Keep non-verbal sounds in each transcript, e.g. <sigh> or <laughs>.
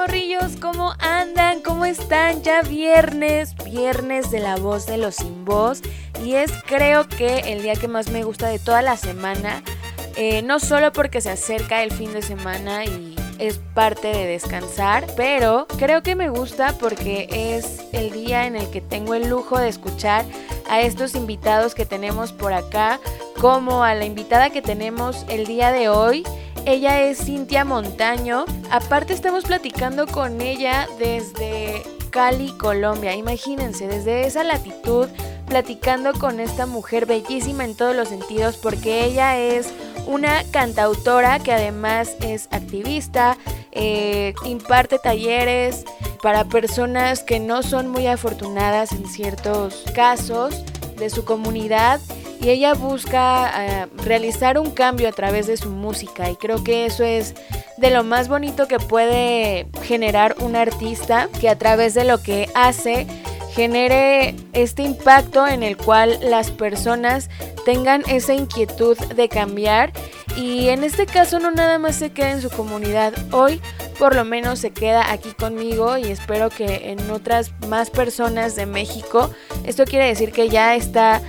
Morrillos? ¿Cómo andan? ¿Cómo están? Ya viernes, viernes de la voz de los sin voz y es creo que el día que más me gusta de toda la semana, eh, no solo porque se acerca el fin de semana y es parte de descansar, pero creo que me gusta porque es el día en el que tengo el lujo de escuchar a estos invitados que tenemos por acá, como a la invitada que tenemos el día de hoy. Ella es Cintia Montaño. Aparte estamos platicando con ella desde Cali, Colombia. Imagínense, desde esa latitud platicando con esta mujer bellísima en todos los sentidos porque ella es una cantautora que además es activista, eh, imparte talleres para personas que no son muy afortunadas en ciertos casos de su comunidad y ella busca eh, realizar un cambio a través de su música. Y creo que eso es de lo más bonito que puede generar un artista que a través de lo que hace genere este impacto en el cual las personas tengan esa inquietud de cambiar. Y en este caso no nada más se queda en su comunidad, hoy por lo menos se queda aquí conmigo y espero que en otras más personas de México, esto quiere decir que ya está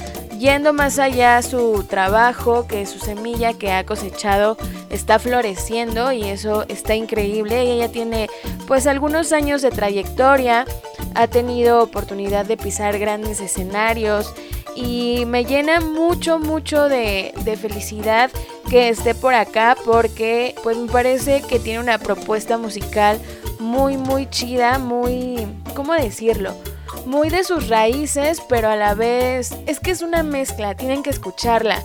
yendo más allá su trabajo, que su semilla que ha cosechado está floreciendo y eso está increíble. Ella tiene pues algunos años de trayectoria, ha tenido oportunidad de pisar grandes escenarios y me llena mucho, mucho de, de, felicidad que esté por acá porque pues me parece que tiene una propuesta musical muy, muy chida, muy, ¿cómo decirlo? Muy de sus raíces, pero a la vez es que es una mezcla, tienen que escucharla.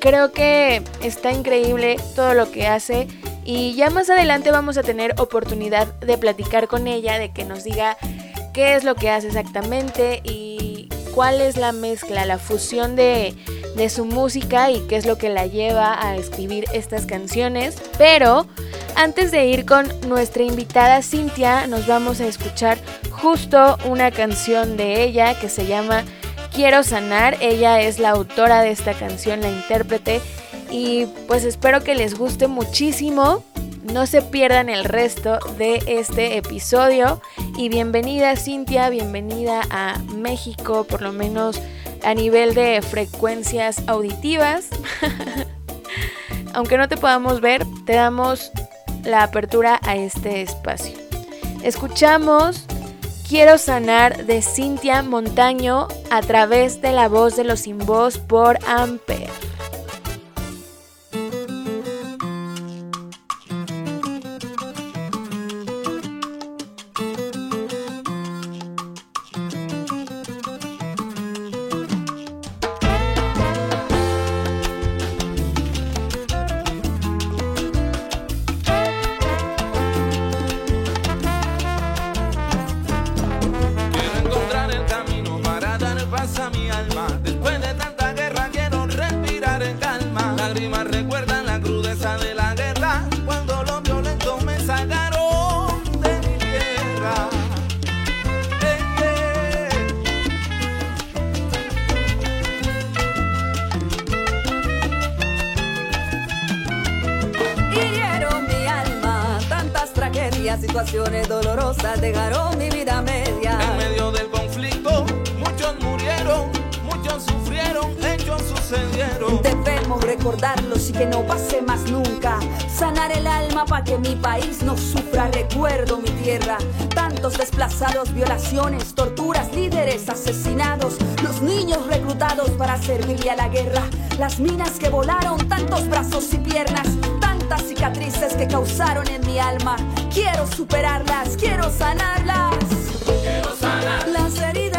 Creo que está increíble todo lo que hace y ya más adelante vamos a tener oportunidad de platicar con ella, de que nos diga qué es lo que hace exactamente y cuál es la mezcla, la fusión de, de su música y qué es lo que la lleva a escribir estas canciones. Pero antes de ir con nuestra invitada Cintia, nos vamos a escuchar justo una canción de ella que se llama Quiero sanar. Ella es la autora de esta canción, la intérprete. Y pues espero que les guste muchísimo. No se pierdan el resto de este episodio. Y bienvenida Cintia, bienvenida a México, por lo menos a nivel de frecuencias auditivas. <laughs> Aunque no te podamos ver, te damos la apertura a este espacio. Escuchamos Quiero sanar de Cintia Montaño a través de la voz de los sin voz por Amper. En mi alma. Quiero superarlas, quiero sanarlas. Quiero sanar las heridas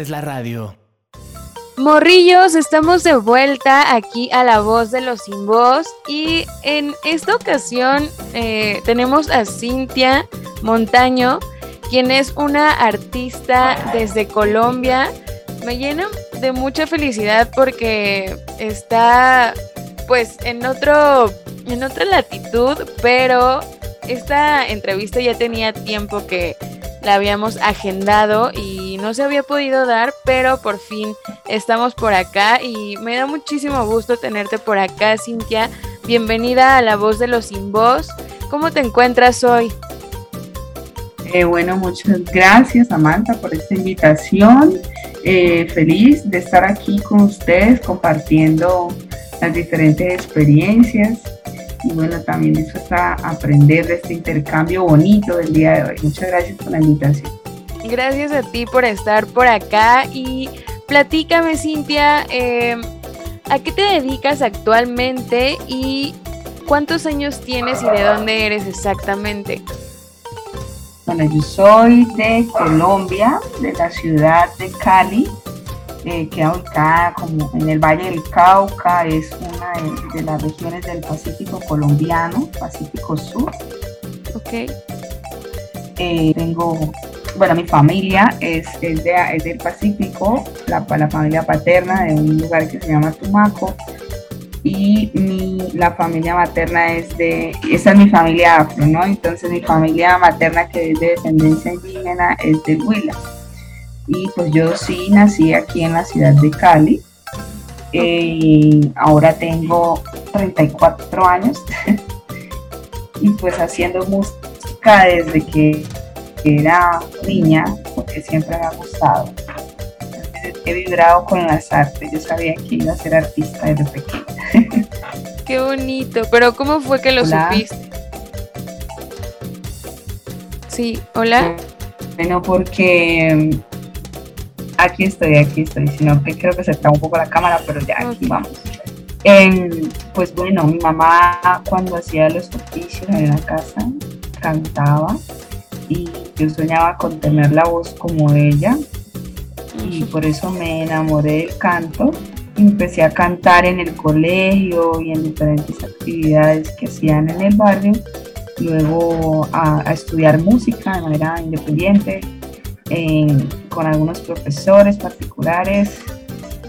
haces la radio. Morrillos, estamos de vuelta aquí a la voz de los sin voz y en esta ocasión eh, tenemos a Cintia Montaño, quien es una artista desde Colombia. Me llena de mucha felicidad porque está pues en otro en otra latitud, pero esta entrevista ya tenía tiempo que la habíamos agendado y no se había podido dar, pero por fin estamos por acá y me da muchísimo gusto tenerte por acá, Cintia. Bienvenida a La Voz de los Sin Voz. ¿Cómo te encuentras hoy? Eh, bueno, muchas gracias Samantha por esta invitación. Eh, feliz de estar aquí con ustedes compartiendo las diferentes experiencias y bueno, también dispuesta a aprender de este intercambio bonito del día de hoy. Muchas gracias por la invitación. Gracias a ti por estar por acá y platícame, Cintia, eh, ¿a qué te dedicas actualmente y cuántos años tienes y de dónde eres exactamente? Bueno, yo soy de Colombia, de la ciudad de Cali, eh, queda ubicada como en el Valle del Cauca, es una de, de las regiones del Pacífico colombiano, Pacífico Sur. Ok. Eh, tengo, bueno, mi familia es, es, de, es del Pacífico, la, la familia paterna de un lugar que se llama Tumaco. Y mi, la familia materna es de, esa es mi familia afro, ¿no? Entonces mi familia materna que es de descendencia indígena es de Huila. Y pues yo sí nací aquí en la ciudad de Cali. Eh, ahora tengo 34 años <laughs> y pues haciendo música desde que era niña, porque siempre me ha gustado. Entonces, he vibrado con las artes, yo sabía que iba a ser artista desde pequeña. <laughs> Qué bonito, pero ¿cómo fue que lo Hola. supiste? Sí, hola. Bueno, porque aquí estoy, aquí estoy, sino que creo que se está un poco la cámara, pero ya aquí vamos. Em, pues bueno, mi mamá cuando hacía los oficios en la casa cantaba y yo soñaba con tener la voz como ella y por eso me enamoré del canto. Empecé a cantar en el colegio y en diferentes actividades que hacían en el barrio. Luego a, a estudiar música de manera independiente con algunos profesores particulares,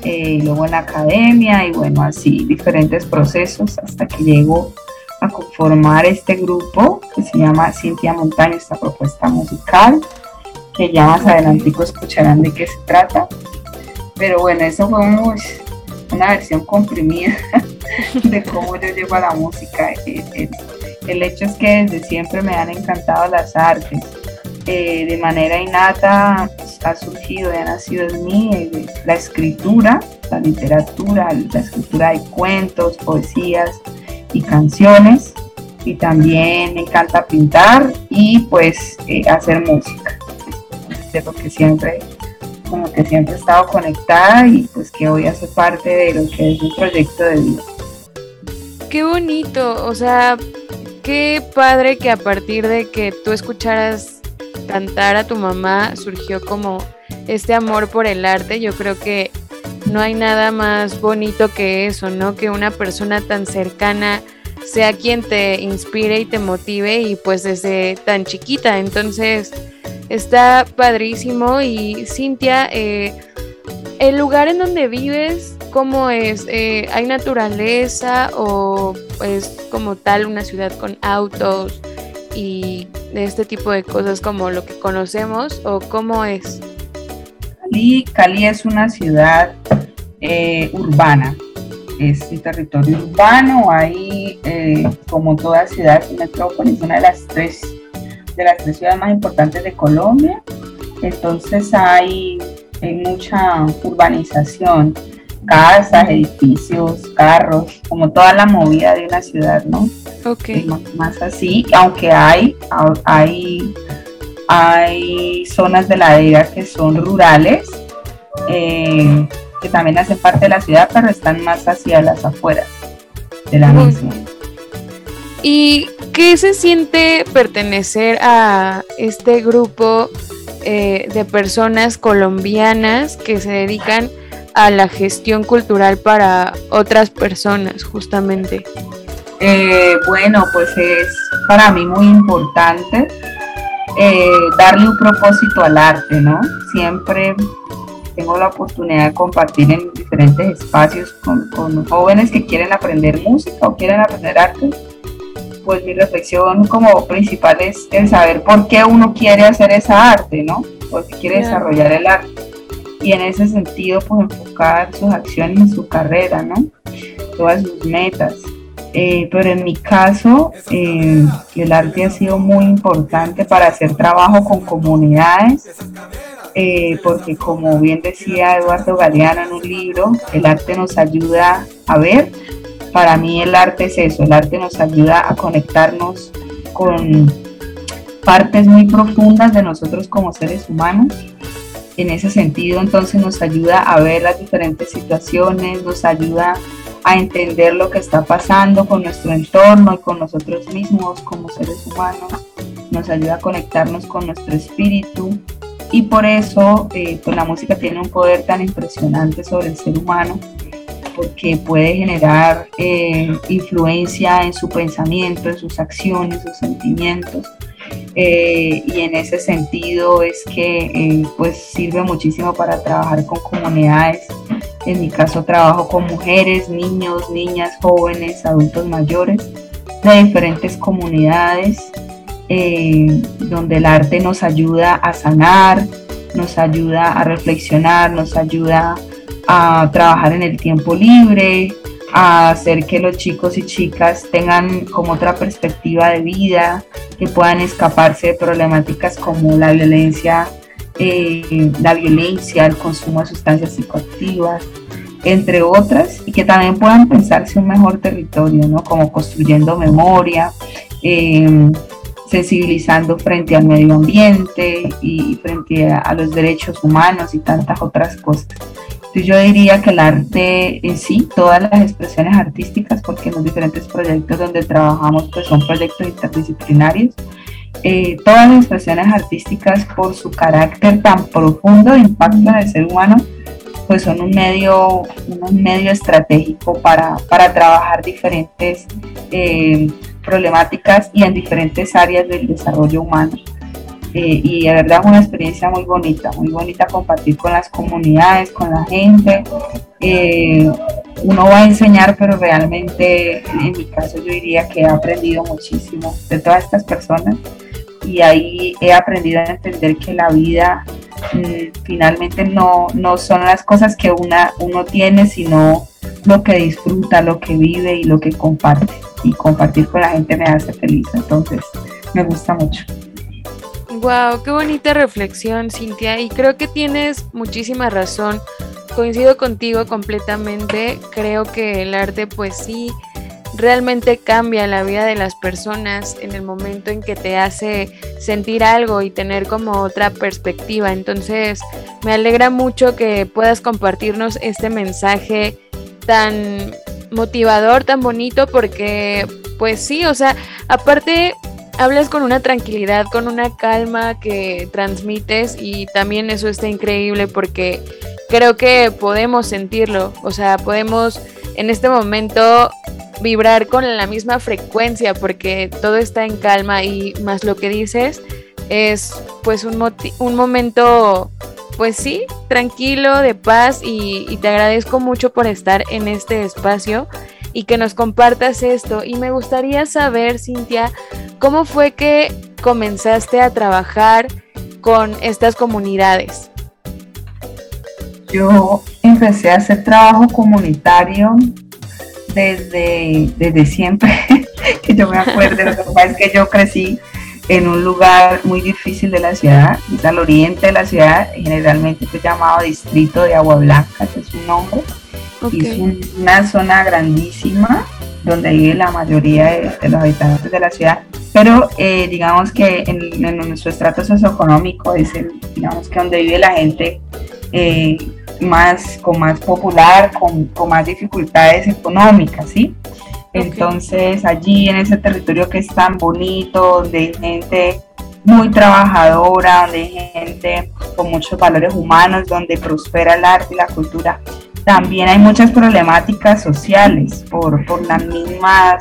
eh, luego en la academia y bueno, así diferentes procesos hasta que llego a conformar este grupo que se llama Cintia Montaña, esta propuesta musical, que ya más adelante escucharán de qué se trata. Pero bueno, eso fue una versión comprimida <laughs> de cómo yo llego a la música. el hecho es que desde siempre me han encantado las artes eh, de manera innata ha surgido y ha nacido en mí eh, la escritura, la literatura, la escritura de cuentos, poesías y canciones. Y también me encanta pintar y pues eh, hacer música. De lo que siempre, como que siempre he estado conectada y pues que hoy hace parte de lo que es un proyecto de vida. Qué bonito, o sea, qué padre que a partir de que tú escucharas cantar a tu mamá surgió como este amor por el arte. Yo creo que no hay nada más bonito que eso, ¿no? Que una persona tan cercana sea quien te inspire y te motive y pues desde tan chiquita. Entonces está padrísimo y Cintia, eh, el lugar en donde vives, ¿cómo es? Eh, ¿Hay naturaleza o es como tal una ciudad con autos? y de este tipo de cosas como lo que conocemos o cómo es? Cali, Cali es una ciudad eh, urbana, es un territorio urbano, hay eh, como toda ciudad, metrópolis, una de las tres de las tres ciudades más importantes de Colombia, entonces hay, hay mucha urbanización, casas, edificios, carros, como toda la movida de una ciudad, ¿no? Ok. Más, así, aunque hay, hay, hay zonas de la ladera que son rurales, eh, que también hacen parte de la ciudad, pero están más hacia las afueras de la misma. ¿Y qué se siente pertenecer a este grupo eh, de personas colombianas que se dedican a la gestión cultural para otras personas, justamente? Eh, bueno, pues es para mí muy importante eh, darle un propósito al arte, ¿no? Siempre tengo la oportunidad de compartir en diferentes espacios con, jóvenes que quieren aprender música o quieren aprender arte. Pues mi reflexión como principal es el saber por qué uno quiere hacer esa arte, ¿no? Por qué quiere desarrollar el arte. Y en ese sentido, pues enfocar sus acciones en su carrera, ¿no? Todas sus metas. Eh, pero en mi caso, eh, el arte ha sido muy importante para hacer trabajo con comunidades, eh, porque como bien decía Eduardo Galeano en un libro, el arte nos ayuda a ver. Para mí el arte es eso, el arte nos ayuda a conectarnos con partes muy profundas de nosotros como seres humanos. En ese sentido, entonces nos ayuda a ver las diferentes situaciones, nos ayuda a entender lo que está pasando con nuestro entorno y con nosotros mismos como seres humanos, nos ayuda a conectarnos con nuestro espíritu y por eso eh, pues la música tiene un poder tan impresionante sobre el ser humano porque puede generar eh, influencia en su pensamiento, en sus acciones, sus sentimientos. Eh, y en ese sentido es que pues sirve muchísimo para trabajar con comunidades en mi caso trabajo con mujeres, niños, niñas, jóvenes, adultos mayores de diferentes comunidades eh, donde el arte nos ayuda a sanar, nos ayuda a reflexionar, nos ayuda a trabajar en el tiempo libre, a hacer que los chicos y chicas tengan como otra perspectiva de vida, que puedan escaparse de problemáticas como la violencia eh, la violencia, el consumo de sustancias psicoactivas, entre otras, y que también puedan pensarse un mejor territorio, ¿no? Como construyendo memoria, em, sensibilizando frente al medio ambiente y frente a, los derechos humanos y tantas otras cosas. Entonces yo diría que el arte en sí, todas las expresiones artísticas, porque los diferentes proyectos donde trabajamos pues son proyectos interdisciplinarios, eh, todas las expresiones artísticas por su carácter tan profundo de impacto en el ser humano, pues son un medio, un medio estratégico para, para trabajar diferentes eh, problemáticas y en diferentes áreas del desarrollo humano. eh, y de verdad es una experiencia muy bonita, muy bonita compartir con las comunidades, con la gente. Eh, uno va a enseñar, pero realmente en mi caso yo diría que he aprendido muchísimo de todas estas personas y ahí he aprendido a entender que la vida mm, finalmente no, no son las cosas que una, uno tiene, sino lo que disfruta, lo que vive y lo que comparte. Y compartir con la gente me hace feliz, entonces me gusta mucho. Wow, qué bonita reflexión, Cintia. Y creo que tienes muchísima razón. Coincido contigo completamente. Creo que el arte, pues sí, realmente cambia la vida de las personas en el momento en que te hace sentir algo y tener como otra perspectiva. Entonces, me alegra mucho que puedas compartirnos este mensaje tan motivador, tan bonito, porque pues sí, o sea, aparte hablas con una tranquilidad, con una calma que transmites y también eso está increíble porque creo que podemos sentirlo, o sea, podemos en este momento vibrar con la misma frecuencia porque todo está en calma y más lo que dices es pues un, un momento pues sí, tranquilo, de paz y, te agradezco mucho por estar en este espacio y que nos compartas esto. Y me gustaría saber, Cintia, ¿cómo fue que comenzaste a trabajar con estas comunidades? Yo empecé a hacer trabajo comunitario desde, desde siempre, <laughs> que yo me acuerdo, es que yo crecí en un lugar muy difícil de la ciudad, es al oriente de la ciudad, generalmente fue llamado Distrito de Agua Blanca, que es su nombre es una zona grandísima donde vive la mayoría de, los habitantes de la ciudad, pero eh, digamos que en, nuestro estrato socioeconómico es el, digamos que donde vive la gente eh, más, con más popular, con, con, más dificultades económicas, ¿sí? Entonces allí en ese territorio que es tan bonito, donde hay gente muy trabajadora, donde hay gente con muchos valores humanos, donde prospera el arte y la cultura, también hay muchas problemáticas sociales por, por la misma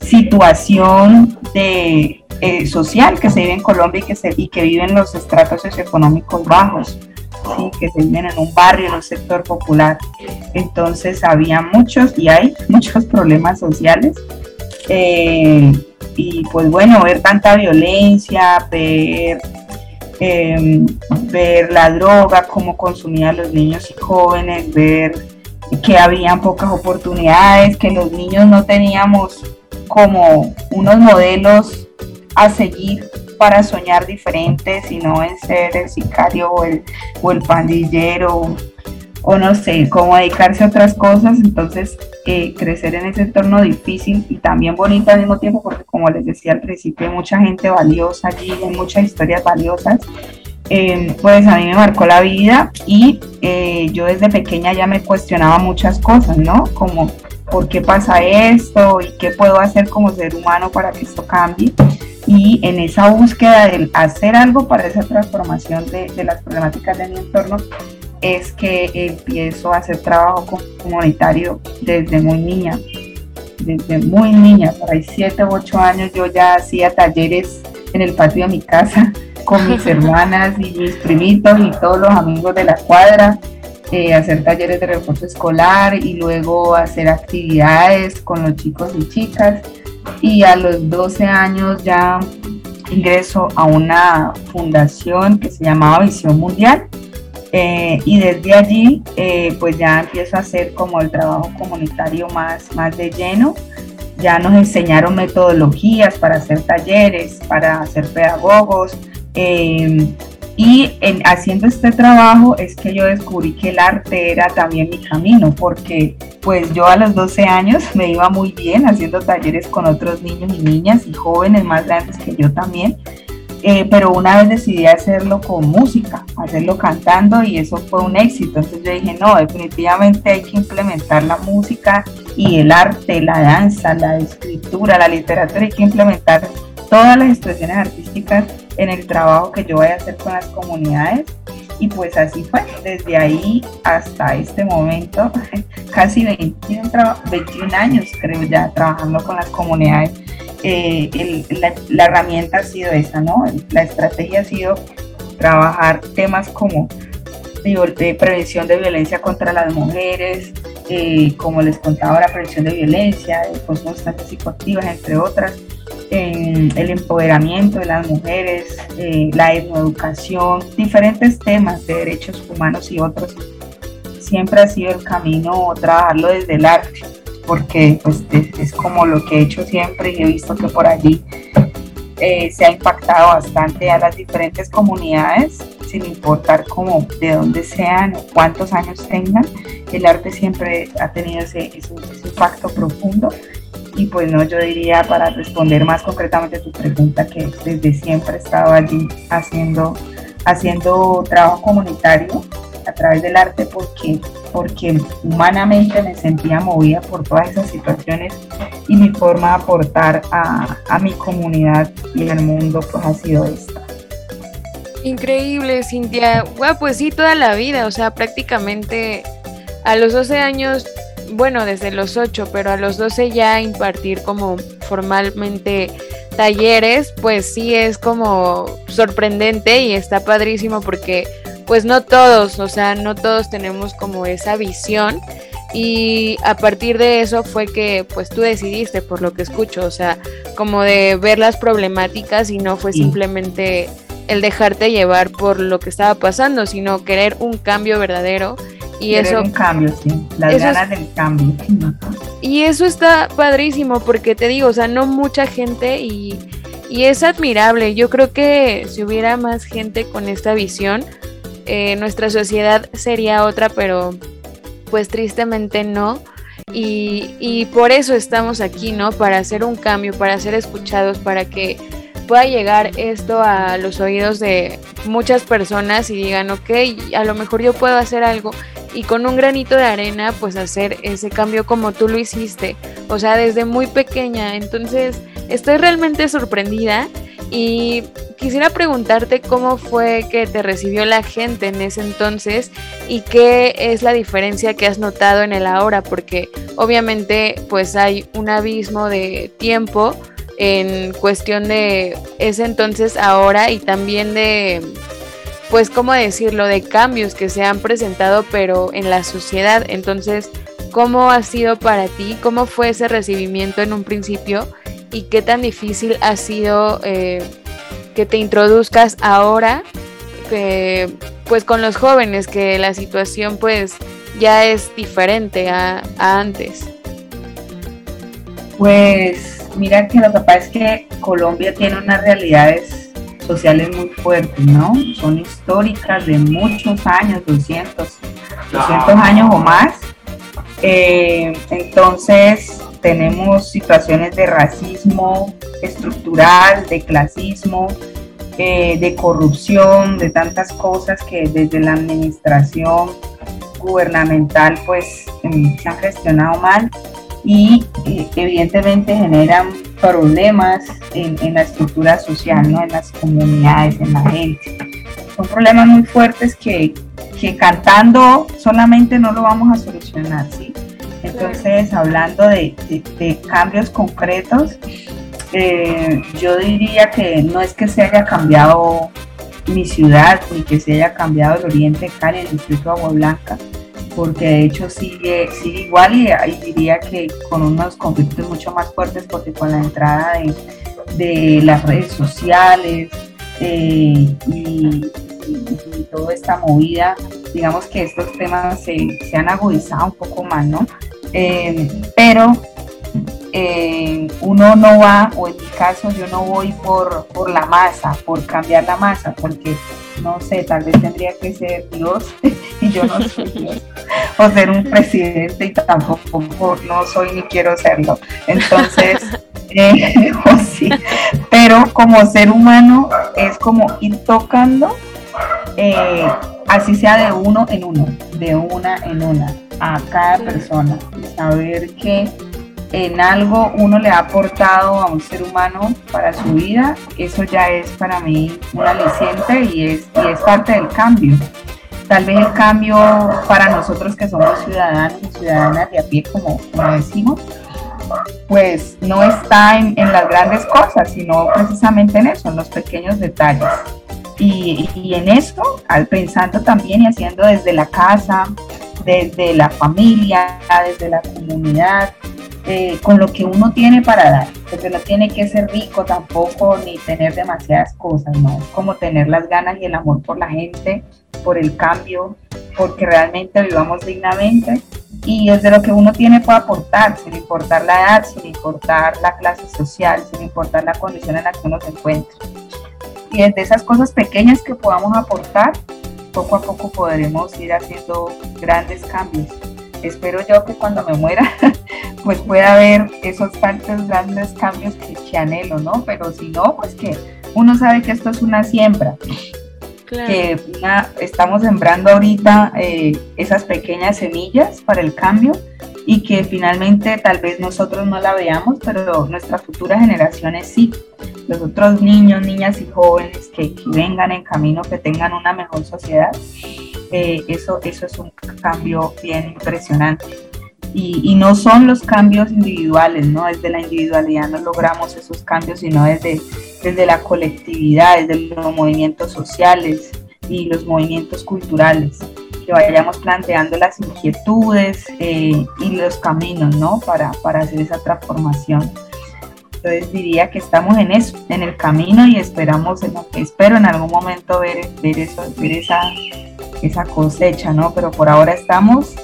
situación de, eh, social que se vive en Colombia y que, se, y que viven los estratos socioeconómicos bajos, que se viven en un barrio, en un sector popular. Entonces había muchos y hay <laughs> muchos problemas sociales. Eh, y pues bueno, ver tanta violencia, ver Em, ver la droga, cómo consumían los niños y jóvenes, ver que habían pocas oportunidades, que los niños no teníamos como unos modelos a seguir para soñar diferentes, sino en ser el sicario o el, o el pandillero o no sé, cómo dedicarse a otras cosas, entonces eh, crecer en ese entorno difícil y también bonito al mismo tiempo, porque como les decía al principio, mucha gente valiosa allí, hay muchas historias valiosas, eh, pues a mí me marcó la vida y eh, yo desde pequeña ya me cuestionaba muchas cosas, ¿no? Como, ¿por qué pasa esto? ¿Y qué puedo hacer como ser humano para que esto cambie? Y en esa búsqueda de hacer algo para esa transformación de, de las problemáticas de mi entorno, es que empiezo a hacer trabajo comunitario desde muy niña, desde muy niña, por ahí 7 u 8 años yo ya hacía talleres en el patio de mi casa <laughs> con mis <laughs> hermanas y mis primitos y todos los amigos de la cuadra, eh, hacer talleres de refuerzo escolar y luego hacer actividades con los chicos y chicas. Y a los 12 años ya ingreso a una fundación que se llamaba Visión Mundial, eh, y desde allí eh, pues ya empiezo a hacer como el trabajo comunitario más, más de lleno. Ya nos enseñaron metodologías para hacer talleres, para ser pedagogos. Y en, haciendo este trabajo es que yo descubrí que el arte era también mi camino, porque pues yo a los 12 años me iba muy bien haciendo talleres con otros niños y niñas y jóvenes más grandes que yo también. Eh, pero una vez decidí hacerlo con música, hacerlo cantando y eso fue un éxito. Entonces yo dije, no, definitivamente hay que implementar la música y el arte, la danza, la escritura, la literatura, hay que implementar todas las expresiones artísticas en el trabajo que yo voy a hacer con las comunidades. Y pues así fue, desde ahí hasta este momento, <laughs> casi 21, 21 años creo ya trabajando con las comunidades eh, la, herramienta ha sido esa, ¿no? La estrategia ha sido trabajar temas como prevención de violencia contra las mujeres, eh, como les contaba, la prevención de violencia, de sustancias psicoactivas, entre otras, el empoderamiento de las mujeres, eh, la educación, diferentes temas de derechos humanos y otros. Siempre ha sido el camino trabajarlo desde el arte, porque pues, es, como lo que he hecho siempre y he visto que por allí eh, se ha impactado bastante a las diferentes comunidades, sin importar cómo, de dónde sean o cuántos años tengan, el arte siempre ha tenido ese impacto profundo y pues no, yo diría para responder más concretamente tu pregunta que desde siempre he estado allí haciendo, haciendo trabajo comunitario a través del arte porque, porque humanamente me sentía movida por todas esas situaciones y mi forma de aportar a, a mi comunidad y al mundo pues ha sido esta. Increíble, Cintia. Bueno, pues sí, toda la vida, o sea, prácticamente a los 12 años bueno, desde los 8, pero a los 12 ya impartir como formalmente talleres, pues sí es como sorprendente y está padrísimo porque pues no todos, o sea, no todos tenemos como esa visión. Y a partir de eso fue que pues tú decidiste por lo que escucho, o sea, como de ver las problemáticas y no fue simplemente el dejarte llevar por lo que estaba pasando, sino querer un cambio verdadero y eso un cambio, sí, las ganas del cambio. Y eso está padrísimo porque te digo, o sea, no mucha gente y, y es admirable. Yo creo que si hubiera más gente con esta visión, eh, nuestra sociedad sería otra, pero pues tristemente no. Y, y por eso estamos aquí, ¿no? Para hacer un cambio, para ser escuchados, para que pueda llegar esto a los oídos de muchas personas y digan, ok, a lo mejor yo puedo hacer algo y con un granito de arena pues hacer ese cambio como tú lo hiciste, o sea, desde muy pequeña. Entonces, estoy realmente sorprendida y quisiera preguntarte cómo fue que te recibió la gente en ese entonces y qué es la diferencia que has notado en el ahora, porque obviamente pues hay un abismo de tiempo en cuestión de ese entonces ahora y también de pues, ¿cómo decirlo?, de cambios que se han presentado, pero en la sociedad. Entonces, ¿cómo ha sido para ti? ¿Cómo fue ese recibimiento en un principio? ¿Y qué tan difícil ha sido eh, que te introduzcas ahora, pues con los jóvenes, que la situación pues ya es diferente a antes? Pues mira que lo que pasa es que Colombia tiene unas realidades sociales muy fuertes, ¿no? Son históricas de muchos años, 200, 200 años o más. Eh, entonces tenemos situaciones de racismo estructural, de clasismo, eh, de corrupción, de tantas cosas que desde la administración gubernamental pues em, se han gestionado mal y eh, evidentemente generan problemas en, la estructura social, ¿no? en las comunidades, en la gente. Son problemas muy fuertes que, que cantando solamente no lo vamos a solucionar, ¿sí? Entonces, hablando de, de, cambios concretos, eh, yo diría que no es que se haya cambiado mi ciudad ni que se haya cambiado el Oriente Cali, el distrito de Agua Blanca, porque de hecho sigue, sigue igual y, diría que con unos conflictos mucho más fuertes porque con la entrada de, las redes sociales eh, y, toda esta movida, digamos que estos temas se, han agudizado un poco más, ¿no? Eh, pero eh, uno no va, o en mi caso yo no voy por, por la masa, por cambiar la masa, porque no sé, tal vez tendría que ser Dios <laughs> y yo no soy Dios, o ser un presidente y tampoco no soy ni quiero serlo. Entonces, <laughs> eh, <laughs> sí, pero como ser humano es como ir tocando, eh, así sea de uno en uno, de una en una, a cada persona, saber que en algo uno le ha aportado a un ser humano para su vida, eso ya es para mí un aliciente y es, y es parte del cambio. Tal vez el cambio para nosotros que somos ciudadanos y ciudadanas de a pie, como, como decimos, pues no está en, las grandes cosas, sino precisamente en eso, en los pequeños detalles. Y, y en eso, al pensando también y haciendo desde la casa, desde la familia, desde la comunidad, eh, con lo que uno tiene para dar, porque no tiene que ser rico tampoco ni tener demasiadas cosas, ¿no? Es como tener las ganas y el amor por la gente, por el cambio, porque realmente vivamos dignamente y desde lo que uno tiene puede aportar, sin importar la edad, sin importar la clase social, sin importar la condición en la que uno se encuentre. Y desde esas cosas pequeñas que podamos aportar, poco a poco podremos ir haciendo grandes cambios espero yo que cuando me muera <laughs> pues pueda haber esos tantos grandes cambios que, anhelo, ¿no? Pero si no, pues que uno sabe que esto es una siembra, que estamos sembrando ahorita eh, esas pequeñas semillas para el cambio y que finalmente tal vez nosotros no la veamos, pero nuestras futuras generaciones sí. Los otros niños, niñas y jóvenes que, que vengan en camino, que tengan una mejor sociedad, eh, eso, eso es un cambio bien impresionante. Y, no son los cambios individuales, ¿no? Desde la individualidad no logramos esos cambios, sino desde, desde la colectividad, desde los movimientos sociales y los movimientos culturales, vayamos planteando las inquietudes eh, y los caminos, ¿no? Para, para hacer esa transformación. Entonces diría que estamos en eso, en el camino y esperamos, espero en algún momento ver, ver, eso, ver esa esa cosecha, ¿no? Pero por ahora estamos,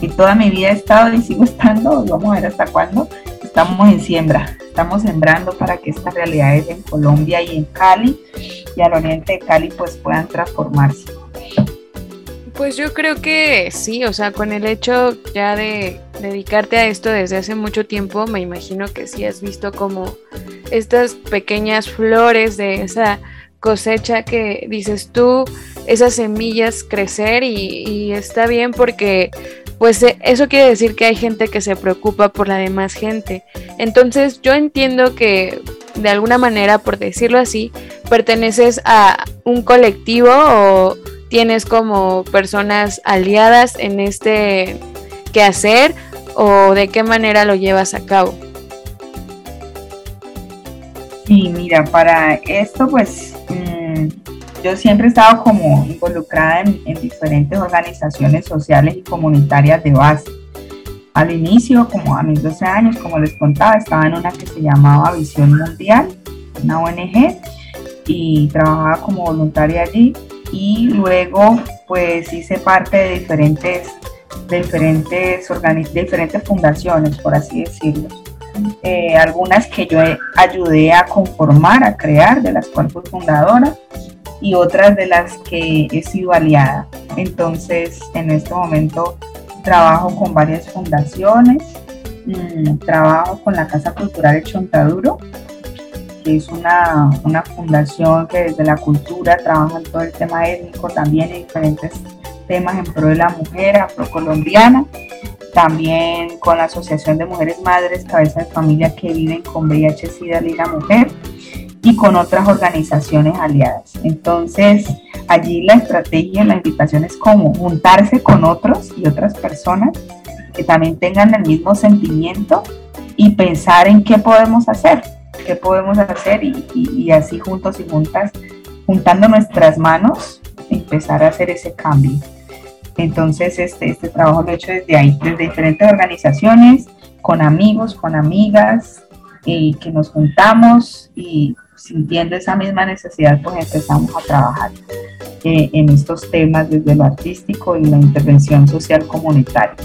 y toda mi vida he estado y sigo <laughs> estando, vamos a ver hasta cuándo, estamos en siembra, estamos sembrando para que estas realidades en Colombia y en Cali y al oriente de Cali pues puedan transformarse. Pues yo creo que sí, o sea, con el hecho ya de dedicarte a esto desde hace mucho tiempo, me imagino que sí has visto como estas pequeñas flores de esa cosecha que dices tú, esas semillas crecer y, está bien porque pues eh, eso quiere decir que hay gente que se preocupa por la demás gente. Entonces yo entiendo que de alguna manera, por decirlo así, perteneces a un colectivo o tienes como personas aliadas en este quehacer o de qué manera lo llevas a cabo. Sí, mira, para esto pues mm, yo siempre he estado como involucrada en, diferentes organizaciones sociales y comunitarias de base. Al inicio, como a mis 12 años, como les contaba, estaba en una que se llamaba Visión Mundial, una ONG, y trabajaba como voluntaria allí. Y luego, pues hice parte de diferentes, diferentes, diferentes fundaciones, por así decirlo eh, algunas que yo ayudé a conformar, a crear, de las cuales fui fundadora, y otras de las que he sido aliada. Entonces, en este momento trabajo con varias fundaciones, mm, trabajo con la Casa Cultural de Chontaduro, que es una, una fundación que desde la cultura trabaja en todo el tema étnico también en diferentes temas en pro de la mujer afrocolombiana también con la Asociación de Mujeres Madres, Cabeza de Familia que viven con VIH, SIDA la mujer, y con otras organizaciones aliadas. Entonces, allí la estrategia, la invitación es como juntarse con otros y otras personas que también tengan el mismo sentimiento y pensar en qué podemos hacer, qué podemos hacer y, así juntos y juntas, juntando nuestras manos, empezar a hacer ese cambio. Entonces, este, este trabajo lo he hecho desde ahí, desde diferentes organizaciones, con amigos, con amigas, y que nos juntamos y sintiendo esa misma necesidad, pues empezamos a trabajar eh, en estos temas desde lo artístico y la intervención social comunitaria.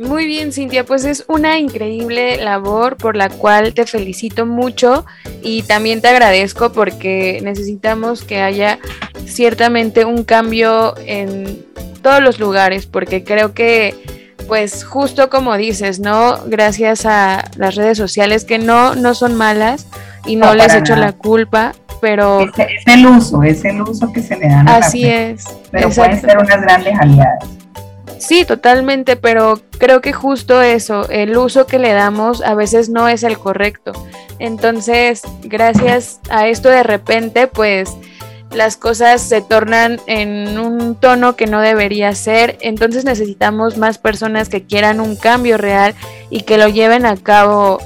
Muy bien, Cintia, pues es una increíble labor por la cual te felicito mucho y también te agradezco porque necesitamos que haya ciertamente un cambio en todos los lugares, porque creo que, pues justo como dices, ¿no? Gracias a las redes sociales que no, no son malas y no, les echo la culpa, pero... Es, el uso, es el uso que se le dan. A Así es. Pero pueden ser unas grandes aliadas. Sí, totalmente, pero creo que justo eso, el uso que le damos a veces no es el correcto. Entonces, gracias a esto de repente, pues las cosas se tornan en un tono que no debería ser, entonces necesitamos más personas que quieran un cambio real y que lo lleven a cabo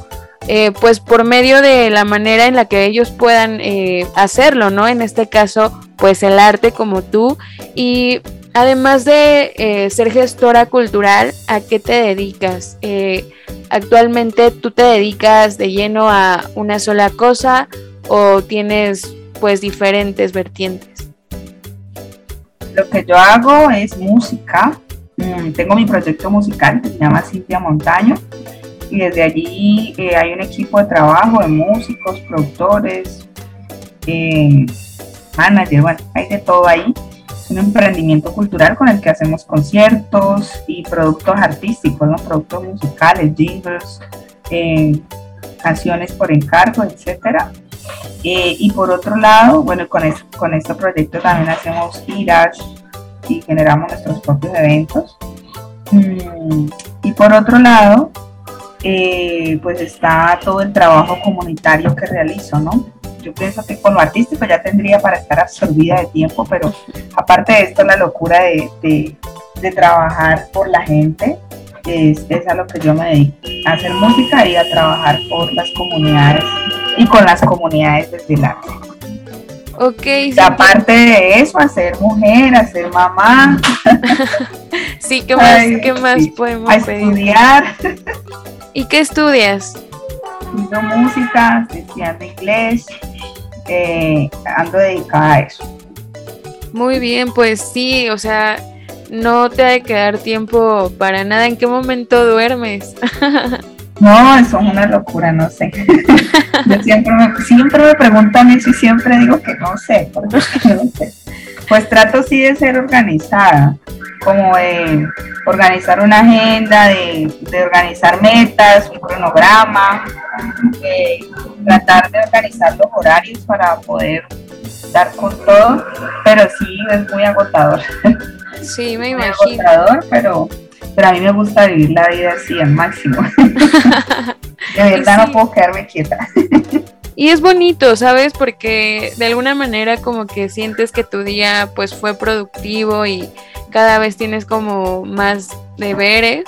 eh, pues por medio de la manera en la que ellos puedan eh, hacerlo, ¿no? En este caso, pues el arte como tú. Y además de eh, ser gestora cultural, ¿a qué te dedicas? actualmente tú te dedicas de lleno a una sola cosa o tienes pues diferentes vertientes? Lo que yo hago es música. Mm, tengo mi proyecto musical que se llama Cintia Montaño y desde allí eh, hay un equipo de trabajo de músicos, productores, eh, managers, bueno, hay de todo ahí. Es un emprendimiento cultural con el que hacemos conciertos y productos artísticos, ¿no? productos musicales, jingles, eh, canciones por encargo, etcétera. Eh, y por otro lado, bueno, con, con este proyecto también hacemos giras y generamos nuestros propios eventos. Mm, y por otro lado, eh, pues está todo el trabajo comunitario que realizo, ¿no? Yo pienso que con lo artístico ya tendría para estar absorbida de tiempo, pero aparte de esto, la locura de, de, trabajar por la gente es, es, a lo que yo me dedico, a hacer música y a trabajar por las comunidades y con las comunidades desde el arte. Ok. Y aparte de eso, hacer mujer, hacer mamá. <laughs> sí, ¿qué más, ¿qué más podemos a estudiar. ¿Y qué estudias? Estudio música, estudiando inglés, eh, ando dedicada a eso. Muy bien, pues sí, o sea, no te ha de quedar tiempo para nada. ¿En qué momento duermes? <laughs> no, eso es una locura, no sé. <laughs> Yo siempre me, siempre me preguntan eso y siempre digo que no sé, porque <laughs> no sé. Pues trato sí de ser organizada como de organizar una agenda, de, organizar metas, un cronograma, tratar de organizar los horarios para poder dar con todo, pero sí es muy agotador. Sí, me <laughs> imagino. Muy agotador, pero, pero a mí me gusta vivir la vida así al máximo. <laughs> <laughs> de verdad no puedo quedarme quieta. Y es bonito, ¿sabes? Porque de alguna manera como que sientes que tu día pues fue productivo y cada vez tienes como más deberes.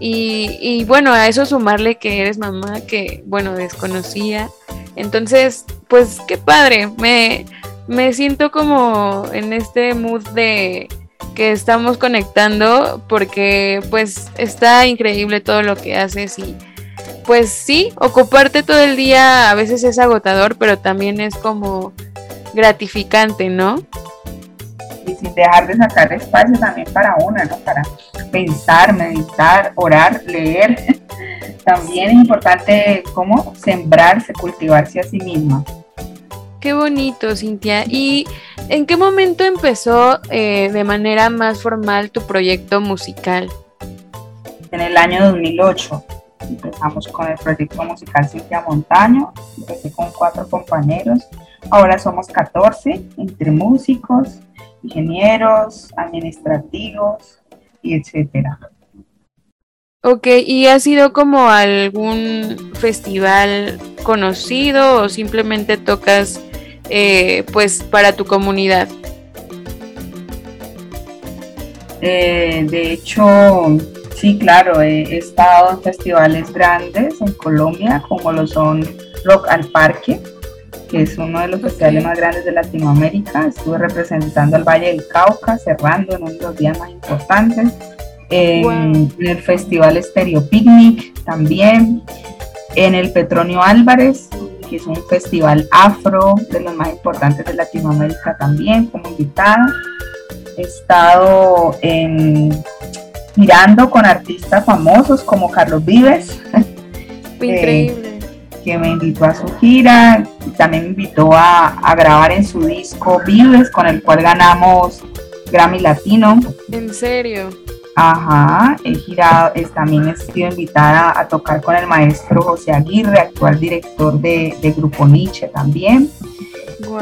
Y, y bueno, a eso sumarle que eres mamá, que bueno, desconocía. Entonces, pues qué padre, me, me siento como en este mood de que estamos conectando porque pues está increíble todo lo que haces y pues sí, ocuparte todo el día a veces es agotador, pero también es como gratificante, ¿no? Y sin dejar de sacar espacio también para una, ¿no? Para pensar, meditar, orar, leer. <laughs> También es importante cómo sembrarse, cultivarse a sí misma. Qué bonito, Cintia. ¿Y en qué momento empezó eh, de manera más formal tu proyecto musical? En el año 2008 Empezamos con el proyecto musical Cintia Montaño, empecé con cuatro compañeros, ahora somos 14 entre músicos, ingenieros, administrativos y etcétera. Ok, ¿y ha sido como algún festival conocido o simplemente tocas eh, pues para tu comunidad? Eh, de hecho, Sí, claro, he, estado en festivales grandes en Colombia, como lo son Rock al Parque, que es uno de los festivales más grandes de Latinoamérica. Estuve representando al Valle del Cauca, cerrando en uno de los días más importantes. En, el Festival Stereo Picnic también. En el Petronio Álvarez, que es un festival afro de los más importantes de Latinoamérica también, como invitada. He estado en girando con artistas famosos como Carlos Vives. <laughs> Increíble. que me invitó a su gira, y también me invitó a, grabar en su disco Vives, con el cual ganamos Grammy Latino. ¿En serio? Ajá, he girado, también he sido invitada a tocar con el maestro José Aguirre, actual director de, de Grupo Nietzsche también.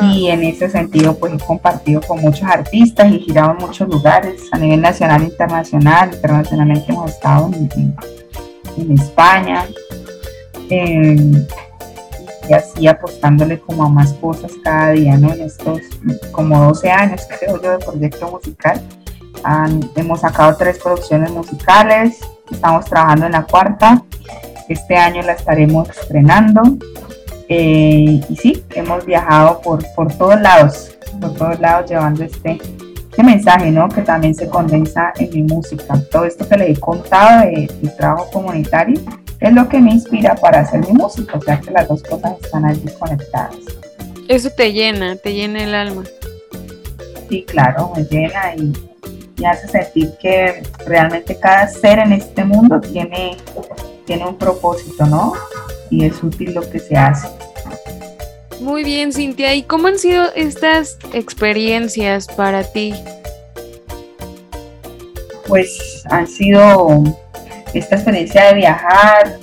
Y en ese sentido, pues he compartido con muchos artistas y girado en muchos lugares a nivel nacional e internacional. Internacionalmente hemos estado en, España. y y así apostándole como a más cosas cada día, ¿no? En estos como 12 años, <laughs> creo yo, de proyecto musical. hemos sacado tres producciones musicales, estamos trabajando en la cuarta, este año la estaremos estrenando. Eh, y sí, hemos viajado por, por todos lados, por todos lados llevando este, este mensaje, ¿no? Que también se condensa en mi música. Todo esto que le he contado de, de trabajo comunitario es lo que me inspira para hacer mi música, o sea que las dos cosas están allí conectadas. Eso te llena, te llena el alma. Sí, claro, me llena y me hace sentir que realmente cada ser en este mundo tiene, tiene un propósito, ¿no? Y es útil lo que se hace. Muy bien, Cintia. ¿Y cómo han sido estas experiencias para ti? Pues han sido esta experiencia de viajar,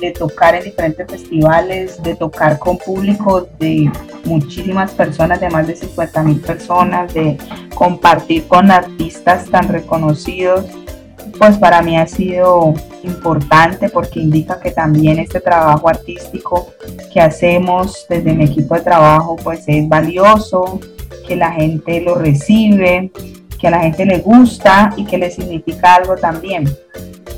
de tocar en diferentes festivales, de tocar con públicos de muchísimas personas, de más de 50 mil personas, de compartir con artistas tan reconocidos, pues para mí ha sido importante porque indica que también este trabajo artístico que hacemos desde mi equipo de trabajo pues es valioso, que la gente lo recibe, que a la gente le gusta y que le significa algo también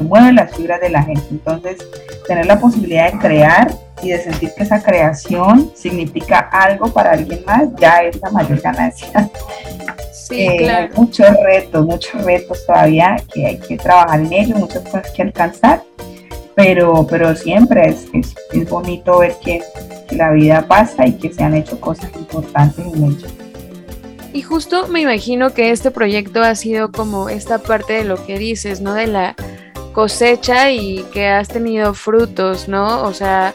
mueve las fibras de la gente. Entonces, tener la posibilidad de crear y de sentir que esa creación significa algo para alguien más, ya es la mayor ganancia. Sí, eh, claro. Muchos retos, muchos retos todavía que hay que trabajar en ellos, muchas cosas que alcanzar, pero, pero siempre es, es, bonito ver que, que, la vida pasa y que se han hecho cosas importantes en ellos. Y justo me imagino que este proyecto ha sido como esta parte de lo que dices, ¿no? De la cosecha y que has tenido frutos, ¿no? O sea,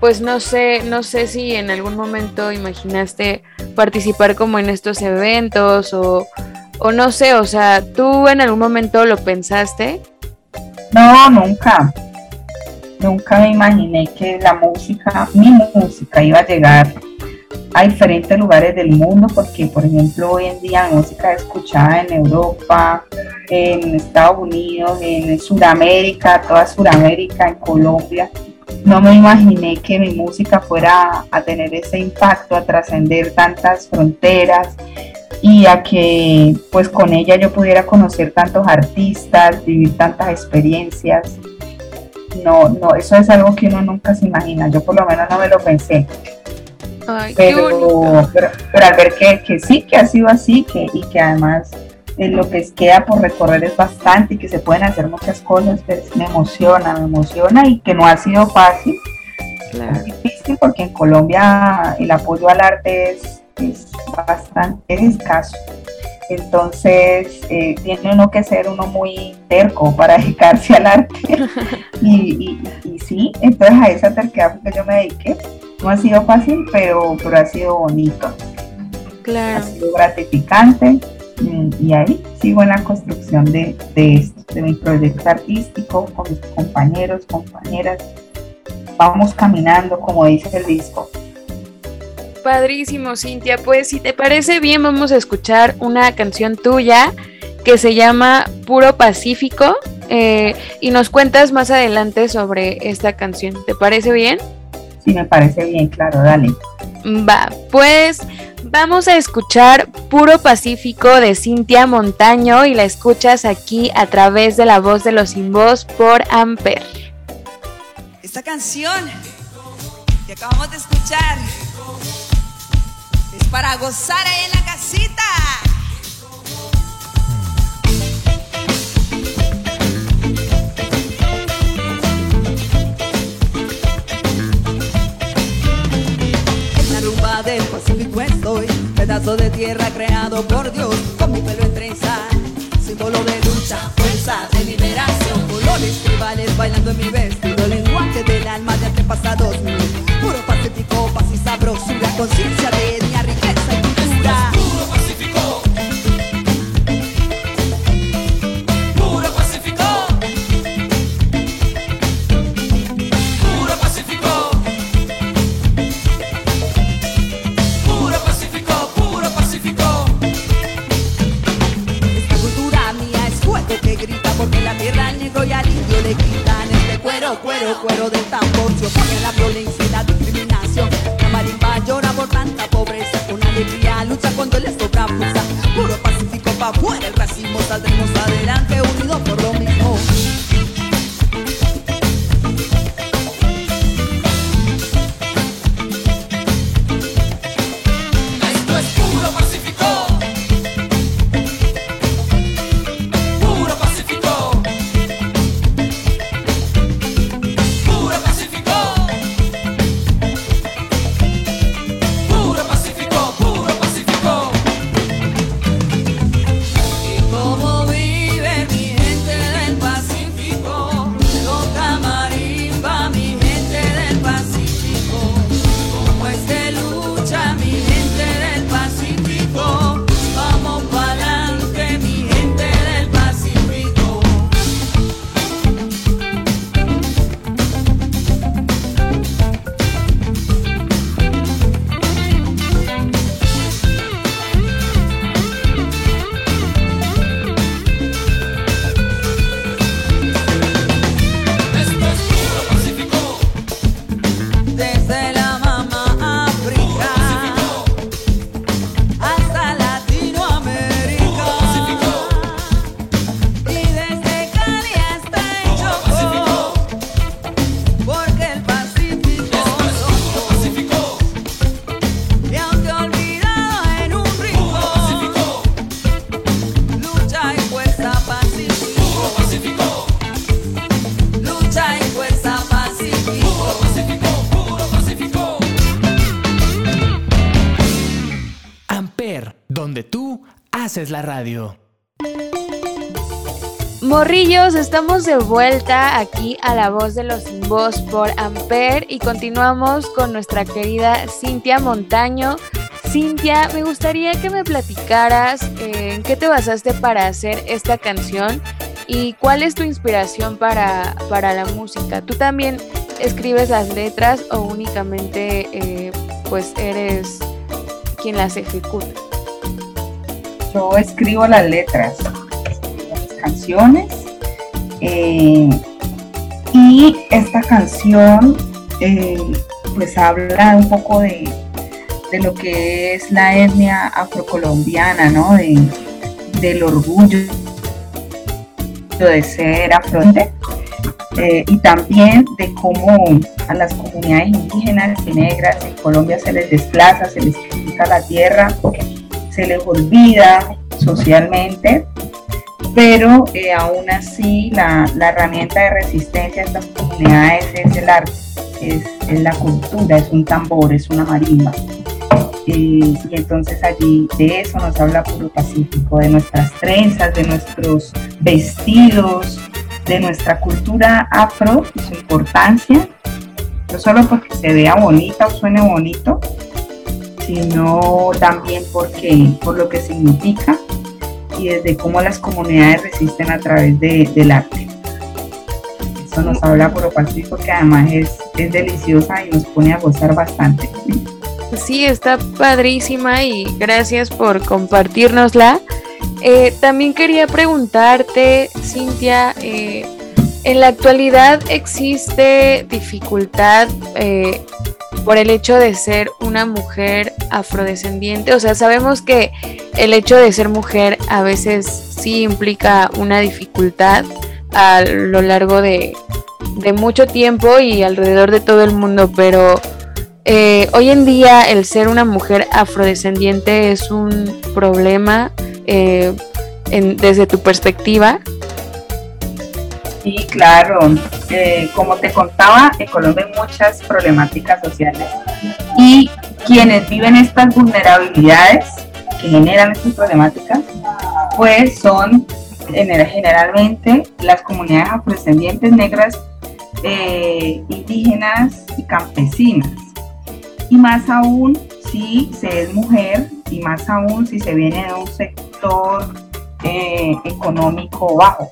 pues no sé, no sé si en algún momento imaginaste participar como en estos eventos o, o no sé, o sea, ¿tú en algún momento lo pensaste? No, nunca. Nunca me imaginé que la música, mi música iba a llegar a diferentes lugares del mundo, porque por ejemplo hoy en día música es escuchada en Europa, en Estados Unidos, en Sudamérica, toda Sudamérica, en Colombia. No me imaginé que mi música fuera a tener ese impacto, a trascender tantas fronteras y a que pues con ella yo pudiera conocer tantos artistas, vivir tantas experiencias. No, no, eso es algo que uno nunca se imagina. Yo por lo menos no me lo pensé pero, pero, al ver que, que, sí, que ha sido así que, y que además lo que queda por recorrer es bastante y que se pueden hacer muchas cosas, pues me emociona, me emociona y que no ha sido fácil. Es difícil porque en Colombia el apoyo al arte es, es bastante escaso. Entonces eh, tiene uno que ser uno muy terco para <laughs> dedicarse al arte. <laughs> y, y, y, sí, entonces a esa terquedad que yo me dediqué no ha sido fácil, pero, pero ha sido bonito. Claro. Ha sido gratificante y ahí sigo en la construcción de, de esto, de mi proyecto artístico con mis compañeros, compañeras. Vamos caminando, como dice el disco. Padrísimo, Cintia. Pues si te parece bien, vamos a escuchar una canción tuya que se llama Puro Pacífico eh, y nos cuentas más adelante sobre esta canción. ¿Te parece bien? Sí, me parece bien, claro, dale. Va, pues vamos a escuchar Puro Pacífico de Cintia Montaño y la escuchas aquí a través de la voz de los sin voz por Amper. Esta canción que acabamos de escuchar es para gozar ahí en la casita. Del Pacífico estoy, pedazo de tierra creado por Dios, con mi pelo en trenza, símbolo de lucha, fuerza de liberación, colores tribales bailando en mi vestido, lenguaje del alma de antepasados puro pacífico, paz y sabrosura, conciencia de el cuero del tambor se la violencia y la discriminación. La marimba llora por tanta pobreza, con alegría lucha cuando les sobra fuerza. Puro pacífico pa' fuera el racismo, saldremos adelante unidos por lo radio. Morrillos, estamos de vuelta aquí a la voz de los sin voz por Amper y continuamos con nuestra querida Cintia Montaño. Cintia, me gustaría que me platicaras eh, en qué te basaste para hacer esta canción y cuál es tu inspiración para, para la música. ¿Tú también escribes las letras o únicamente eh, pues eres quien las ejecuta? Yo escribo las letras, las canciones. eh, y esta canción eh, pues habla un poco de, de lo que es la etnia afrocolombiana, ¿no? De, del orgullo de ser afro eh, y también de cómo a las comunidades indígenas y negras en Colombia se les desplaza, se les quita la tierra, se les olvida socialmente, pero eh, aún así la, la herramienta de resistencia de estas comunidades es el arte, es, la cultura, es un tambor, es una marimba. Y entonces allí de eso nos habla Puro Pacífico, de nuestras trenzas, de nuestros vestidos, de nuestra cultura afro y su importancia, no solo porque se vea bonita o suene bonito, sino también porque, por lo que significa y desde cómo las comunidades resisten a través de- del arte. Eso nos habla Puro Pacífico, que además es, es deliciosa y nos pone a gozar bastante. Sí, está padrísima y gracias por compartirnosla. Eh, también quería preguntarte, Cintia, eh, ¿en la actualidad existe dificultad eh, por el hecho de ser una mujer afrodescendiente? O sea, sabemos que el hecho de ser mujer a veces sí implica una dificultad a lo largo de, de mucho tiempo y alrededor de todo el mundo, pero eh, hoy en día el ser una mujer afrodescendiente es un problema eh, en- desde tu perspectiva. Sí, claro. Eh, como te contaba, en Colombia hay muchas problemáticas sociales y quienes viven estas vulnerabilidades que generan estas problemáticas, pues son gener- generalmente las comunidades afrodescendientes negras, eh, indígenas y campesinas. Y más aún si se es mujer y más aún si se viene de un sector eh, económico bajo.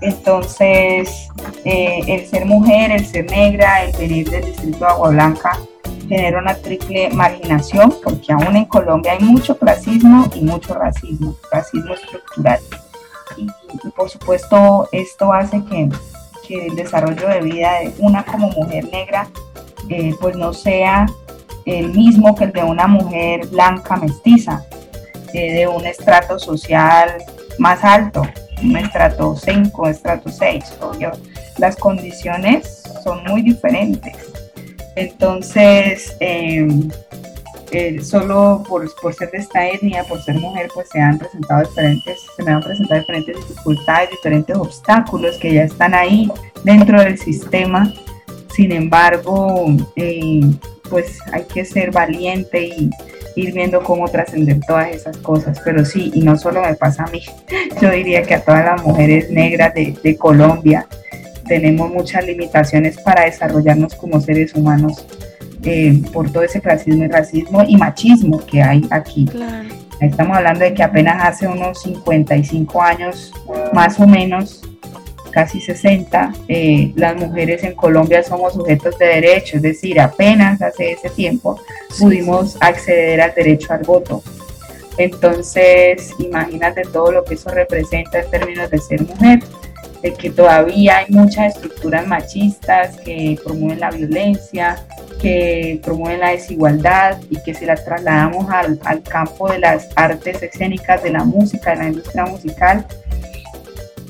Entonces, eh, el ser mujer, el ser negra, el venir del distrito de Agua Blanca genera una triple marginación, porque aún en Colombia hay mucho clasismo y mucho racismo, racismo estructural. Y, por supuesto, esto hace que, que el desarrollo de vida de una como mujer negra, eh, pues no sea el mismo que el de una mujer blanca mestiza. eh, de un estrato social más alto, un estrato 5, estrato 6. Las condiciones son muy diferentes. Entonces, em, eh, solo por, por, ser de esta etnia, por ser mujer, pues se han presentado diferentes, se me han presentado diferentes dificultades, diferentes obstáculos que ya están ahí dentro del sistema. Sin embargo, eh, pues hay que ser valiente y ir viendo cómo trascender todas esas cosas. Pero sí, y no solo me pasa a mí, <laughs> yo diría que a todas las mujeres negras de, de Colombia tenemos muchas limitaciones para desarrollarnos como seres humanos eh, por todo ese clasismo y racismo y machismo que hay aquí. Estamos hablando de que apenas hace unos 55 años, más o menos, casi 60, eh, las mujeres en Colombia somos sujetos de derecho, es decir, apenas hace ese tiempo pudimos acceder al derecho al voto. Entonces, imagínate todo lo que eso representa en términos de ser mujer, de que todavía hay muchas estructuras machistas que promueven la violencia, que promueven la desigualdad y que si las trasladamos al, al, campo de las artes escénicas, de la música, de la industria musical,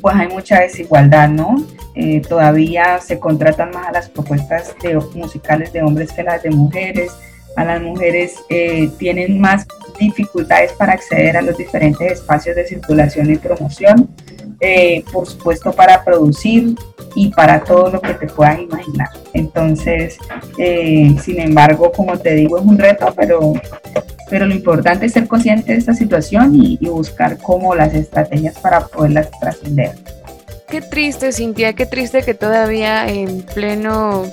pues hay mucha desigualdad, ¿no? Eh, todavía se contratan más a las propuestas de, musicales de hombres que las de mujeres, a las mujeres eh, tienen más dificultades para acceder a los diferentes espacios de circulación y promoción, eh, por supuesto para producir y para todo lo que te puedas imaginar. Entonces, eh, sin embargo, como te digo, es un reto, pero, pero lo importante es ser consciente de esta situación y, buscar cómo las estrategias para poderlas trascender. Qué triste, Cintia, qué triste que todavía en pleno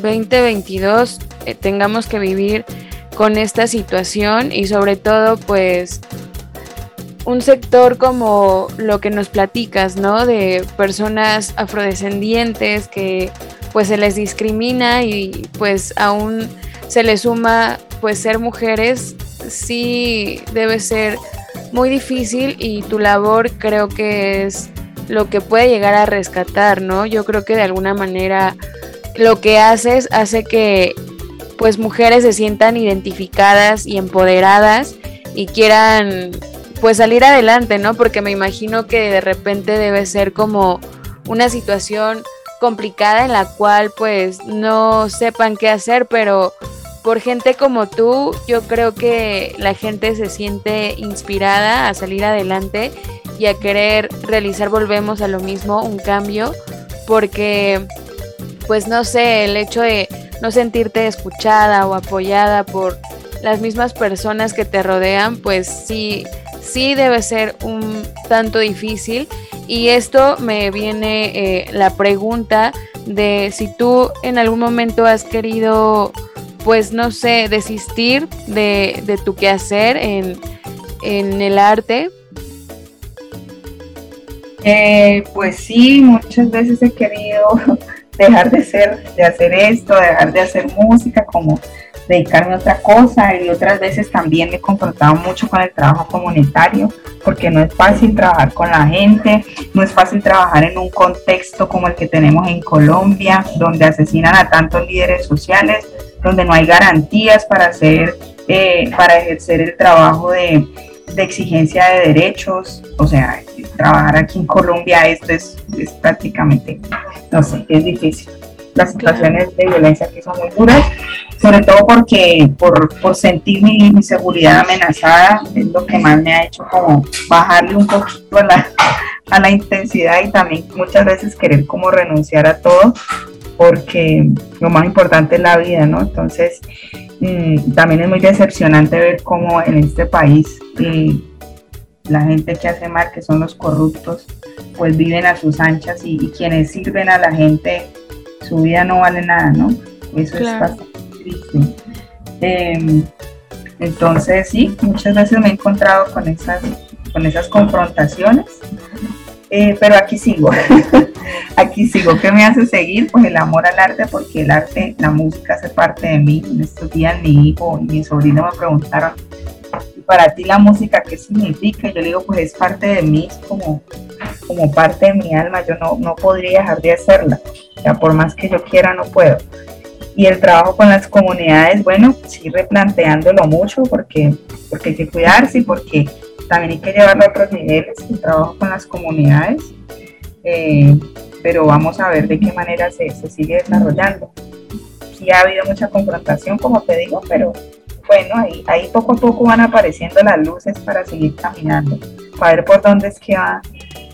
2022 eh, tengamos que vivir con esta situación y sobre todo pues un sector como lo que nos platicas, ¿no? De personas afrodescendientes que pues se les discrimina y pues aún se les suma pues ser mujeres, sí debe ser muy difícil y tu labor creo que es lo que puede llegar a rescatar, ¿no? Yo creo que de alguna manera lo que haces hace que pues mujeres se sientan identificadas y empoderadas y quieran pues salir adelante, ¿no? Porque me imagino que de repente debe ser como una situación complicada en la cual pues no sepan qué hacer, pero por gente como tú, yo creo que la gente se siente inspirada a salir adelante y a querer realizar, volvemos a lo mismo, un cambio, porque pues no sé, el hecho de no sentirte escuchada o apoyada por las mismas personas que te rodean, pues sí, sí debe ser un tanto difícil. Y esto me viene eh, la pregunta de si tú en algún momento has querido, pues no sé, desistir de, de tu quehacer en, en el arte. Eh, pues sí, muchas veces he querido <laughs> dejar de ser, de hacer esto, dejar de hacer música, como dedicarme a otra cosa y otras veces también me he confrontado mucho con el trabajo comunitario porque no es fácil trabajar con la gente, no es fácil trabajar en un contexto como el que tenemos en Colombia, donde asesinan a tantos líderes sociales, donde no hay garantías para hacer, eh, para ejercer el trabajo de, de exigencia de derechos, o sea, trabajar aquí en Colombia esto es, es prácticamente, no sé, es difícil. Las situaciones de violencia aquí son muy duras, sobre todo porque por, por sentir mi, seguridad amenazada es lo que más me ha hecho como bajarle un poquito a la, a la intensidad y también muchas veces querer como renunciar a todo porque lo más importante es la vida, ¿no? Entonces, mm, también es muy decepcionante ver cómo en este país eh, la gente que hace mal, que son los corruptos, pues viven a sus anchas y, quienes sirven a la gente, su vida no vale nada, ¿no? Eso es bastante triste. Em, entonces, sí, muchas veces me he encontrado con esas, con esas confrontaciones, eh, pero aquí sigo, <laughs> aquí sigo. ¿Qué me hace seguir? Pues el amor al arte, porque el arte, la música hace parte de mí. En estos días mi hijo y mi sobrino me preguntaron, para ti la música qué significa? Yo le digo, pues es parte de mí, es como, como parte de mi alma, yo no, no podría dejar de hacerla, o sea, por más que yo quiera no puedo. Y el trabajo con las comunidades, bueno, sí replanteándolo mucho porque, porque hay que cuidarse y porque también hay que llevarlo a otros niveles, el trabajo con las comunidades, eh, pero vamos a ver de qué manera se, se sigue desarrollando. Sí ha habido mucha confrontación, como te digo, pero bueno, ahí, ahí poco a poco van apareciendo las luces para seguir caminando, para ver por dónde es que va,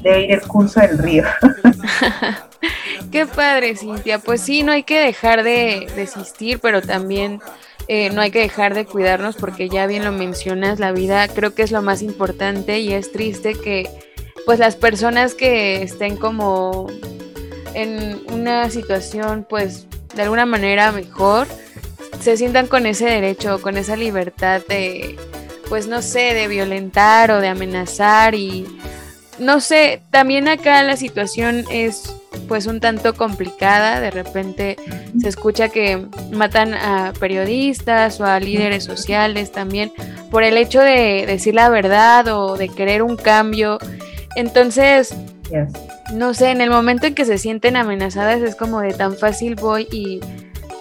debe ir el curso del río. <laughs> Qué padre, Cintia. Pues sí, no hay que dejar de desistir, pero también eh, no hay que dejar de cuidarnos porque ya bien lo mencionas, la vida creo que es lo más importante y es triste que pues las personas que estén como en una situación pues de alguna manera mejor se sientan con ese derecho, con esa libertad de pues no sé, de violentar o de amenazar y no sé, también acá la situación es pues un tanto complicada, de repente se escucha que matan a periodistas o a líderes sociales también por el hecho de decir la verdad o de querer un cambio. Entonces, no sé, en el momento en que se sienten amenazadas es como de tan fácil voy y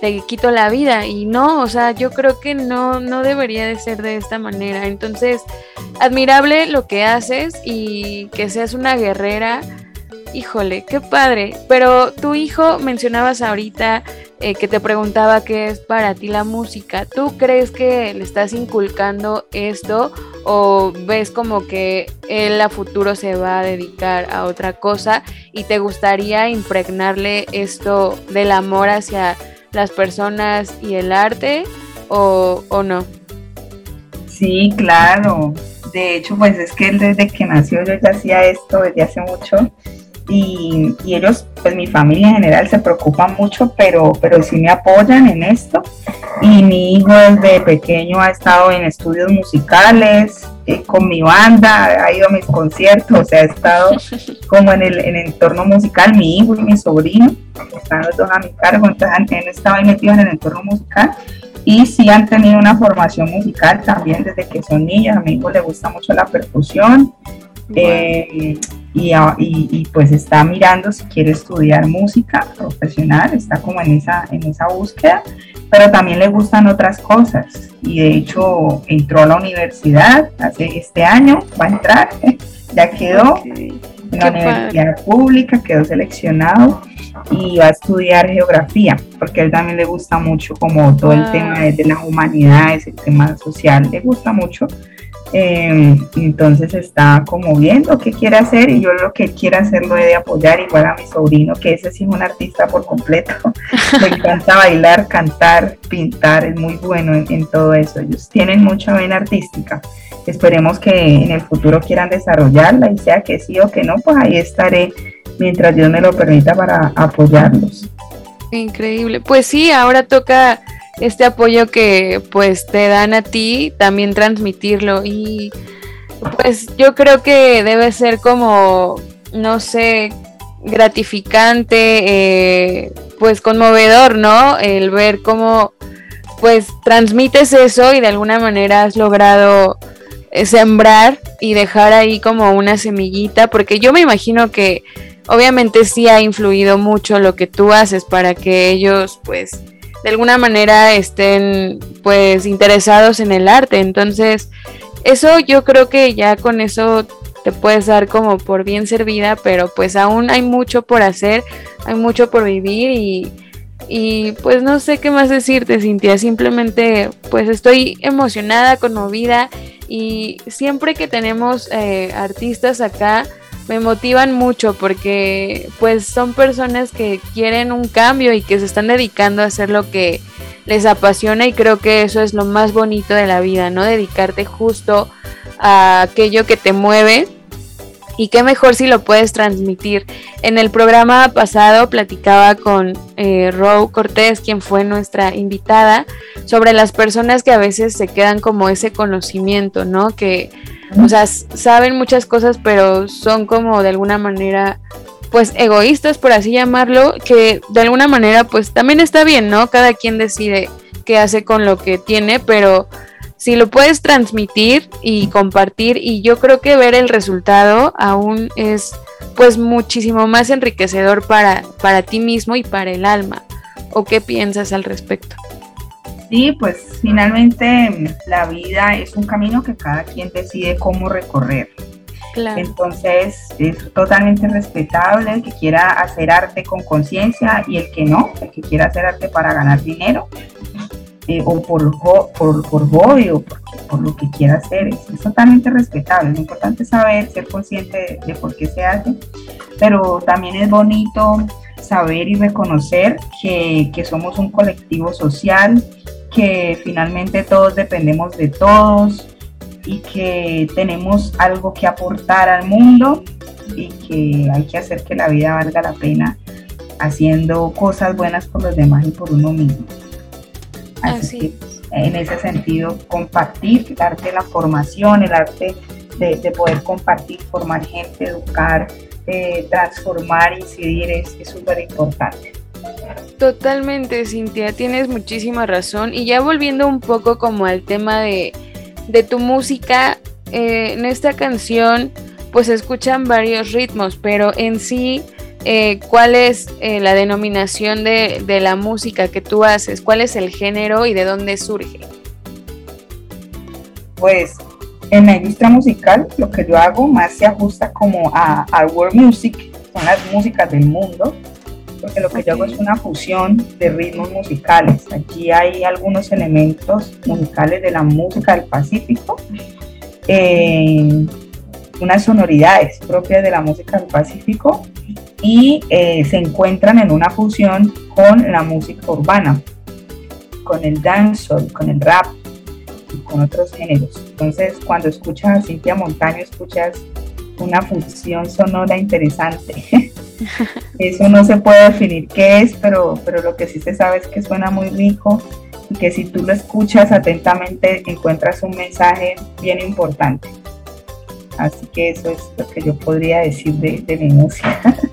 te quito la vida y no, o sea, yo creo que no, no debería de ser de esta manera. Entonces, admirable lo que haces y que seas una guerrera. Híjole, qué padre. Pero tu hijo mencionabas ahorita eh, que te preguntaba qué es para ti la música. ¿Tú crees que le estás inculcando esto o ves como que él a futuro se va a dedicar a otra cosa y te gustaría impregnarle esto del amor hacia las personas y el arte o, o no? Sí, claro. De hecho, pues es que él desde que nació yo ya hacía esto desde hace mucho y, y, ellos, pues mi familia en general se preocupan mucho, pero, pero sí me apoyan en esto. Y mi hijo desde pequeño ha estado en estudios musicales, eh, con mi banda, ha ido a mis conciertos, o sea, ha estado <laughs> como en el, en el entorno musical, mi hijo y mi sobrino, están los dos a mi cargo, entonces han, estado ahí metidos en el entorno musical y sí han tenido una formación musical también desde que son niños, a mi hijo le gusta mucho la percusión. Eh, y, y, pues está mirando si quiere estudiar música profesional, está como en esa, en esa búsqueda, pero también le gustan otras cosas. Y de hecho entró a la universidad hace este año, va a entrar, <laughs> ya quedó en la universidad pública, quedó seleccionado y va a estudiar geografía, porque a él también le gusta mucho como todo el tema de, de las humanidades, el tema social, le gusta mucho. Eh, entonces está como viendo qué quiere hacer y yo lo que quiera hacer lo he de apoyar igual a mi sobrino que ese sí es un artista por completo. <laughs> Le encanta bailar cantar pintar es muy bueno en, todo eso. Ellos tienen mucha vena artística. Esperemos que en el futuro quieran desarrollarla y sea que sí o que no pues ahí estaré mientras Dios me lo permita para apoyarlos. Increíble. Pues sí ahora toca este apoyo que pues te dan a ti, también transmitirlo. Y pues yo creo que debe ser como, no sé, gratificante, eh, pues conmovedor, ¿no? El ver cómo pues transmites eso y de alguna manera has logrado eh, sembrar y dejar ahí como una semillita, porque yo me imagino que obviamente sí ha influido mucho lo que tú haces para que ellos pues de alguna manera estén pues interesados en el arte. Entonces, eso yo creo que ya con eso te puedes dar como por bien servida, pero pues aún hay mucho por hacer, hay mucho por vivir y, y pues no sé qué más decirte, Cintia, simplemente pues estoy emocionada, conmovida y siempre que tenemos eh, artistas acá, me motivan mucho porque pues son personas que quieren un cambio y que se están dedicando a hacer lo que les apasiona y creo que eso es lo más bonito de la vida, ¿no? Dedicarte justo a aquello que te mueve y qué mejor si lo puedes transmitir. En el programa pasado platicaba con eh, Cortés, quien fue nuestra invitada, sobre las personas que a veces se quedan como ese conocimiento, ¿no? Que o sea, saben muchas cosas, pero son como de alguna manera, pues egoístas, por así llamarlo, que de alguna manera, pues también está bien, ¿no? Cada quien decide qué hace con lo que tiene, pero si lo puedes transmitir y compartir, y yo creo que ver el resultado aún es pues muchísimo más enriquecedor para, para ti mismo y para el alma. ¿O qué piensas al respecto? Sí, pues finalmente la vida es un camino que cada quien decide cómo recorrer. Entonces es totalmente respetable el que quiera hacer arte con conciencia y el que no, el que quiera hacer arte para ganar dinero eh, o por, por, o por, lo que quiera hacer. Es, totalmente respetable. Lo importante es saber, ser consciente de, por qué se hace, pero también es bonito saber y reconocer que, que somos un colectivo social, que finalmente todos dependemos de todos, y que tenemos algo que aportar al mundo y que hay que hacer que la vida valga la pena haciendo cosas buenas por los demás y por uno mismo. Así, en ese sentido, compartir el arte de la formación, el arte de, poder compartir, formar gente, educar, eh, transformar, incidir es súper importante. Totalmente, Cintia, tienes muchísima razón. Y ya volviendo un poco como al tema de, de tu música, eh, en esta canción pues se escuchan varios ritmos, pero en sí, eh, ¿cuál es eh, la denominación de, la música que tú haces? ¿Cuál es el género y de dónde surge? Pues en la industria musical lo que yo hago más se ajusta como a, a world music, son las músicas del mundo, porque lo que yo hago es una fusión de ritmos musicales. Aquí hay algunos elementos musicales de la música del Pacífico, eh, unas sonoridades propias de la música del Pacífico y eh, se encuentran en una fusión con la música urbana, con el dancehall, con el rap y con otros géneros. Entonces, cuando escuchas a Cintia Montaño, escuchas una fusión sonora interesante. <laughs> Eso no se puede definir qué es, pero, pero lo que sí se sabe es que suena muy rico y que si tú lo escuchas atentamente encuentras un mensaje bien importante. Así que eso es lo que yo podría decir de, mi música. <laughs>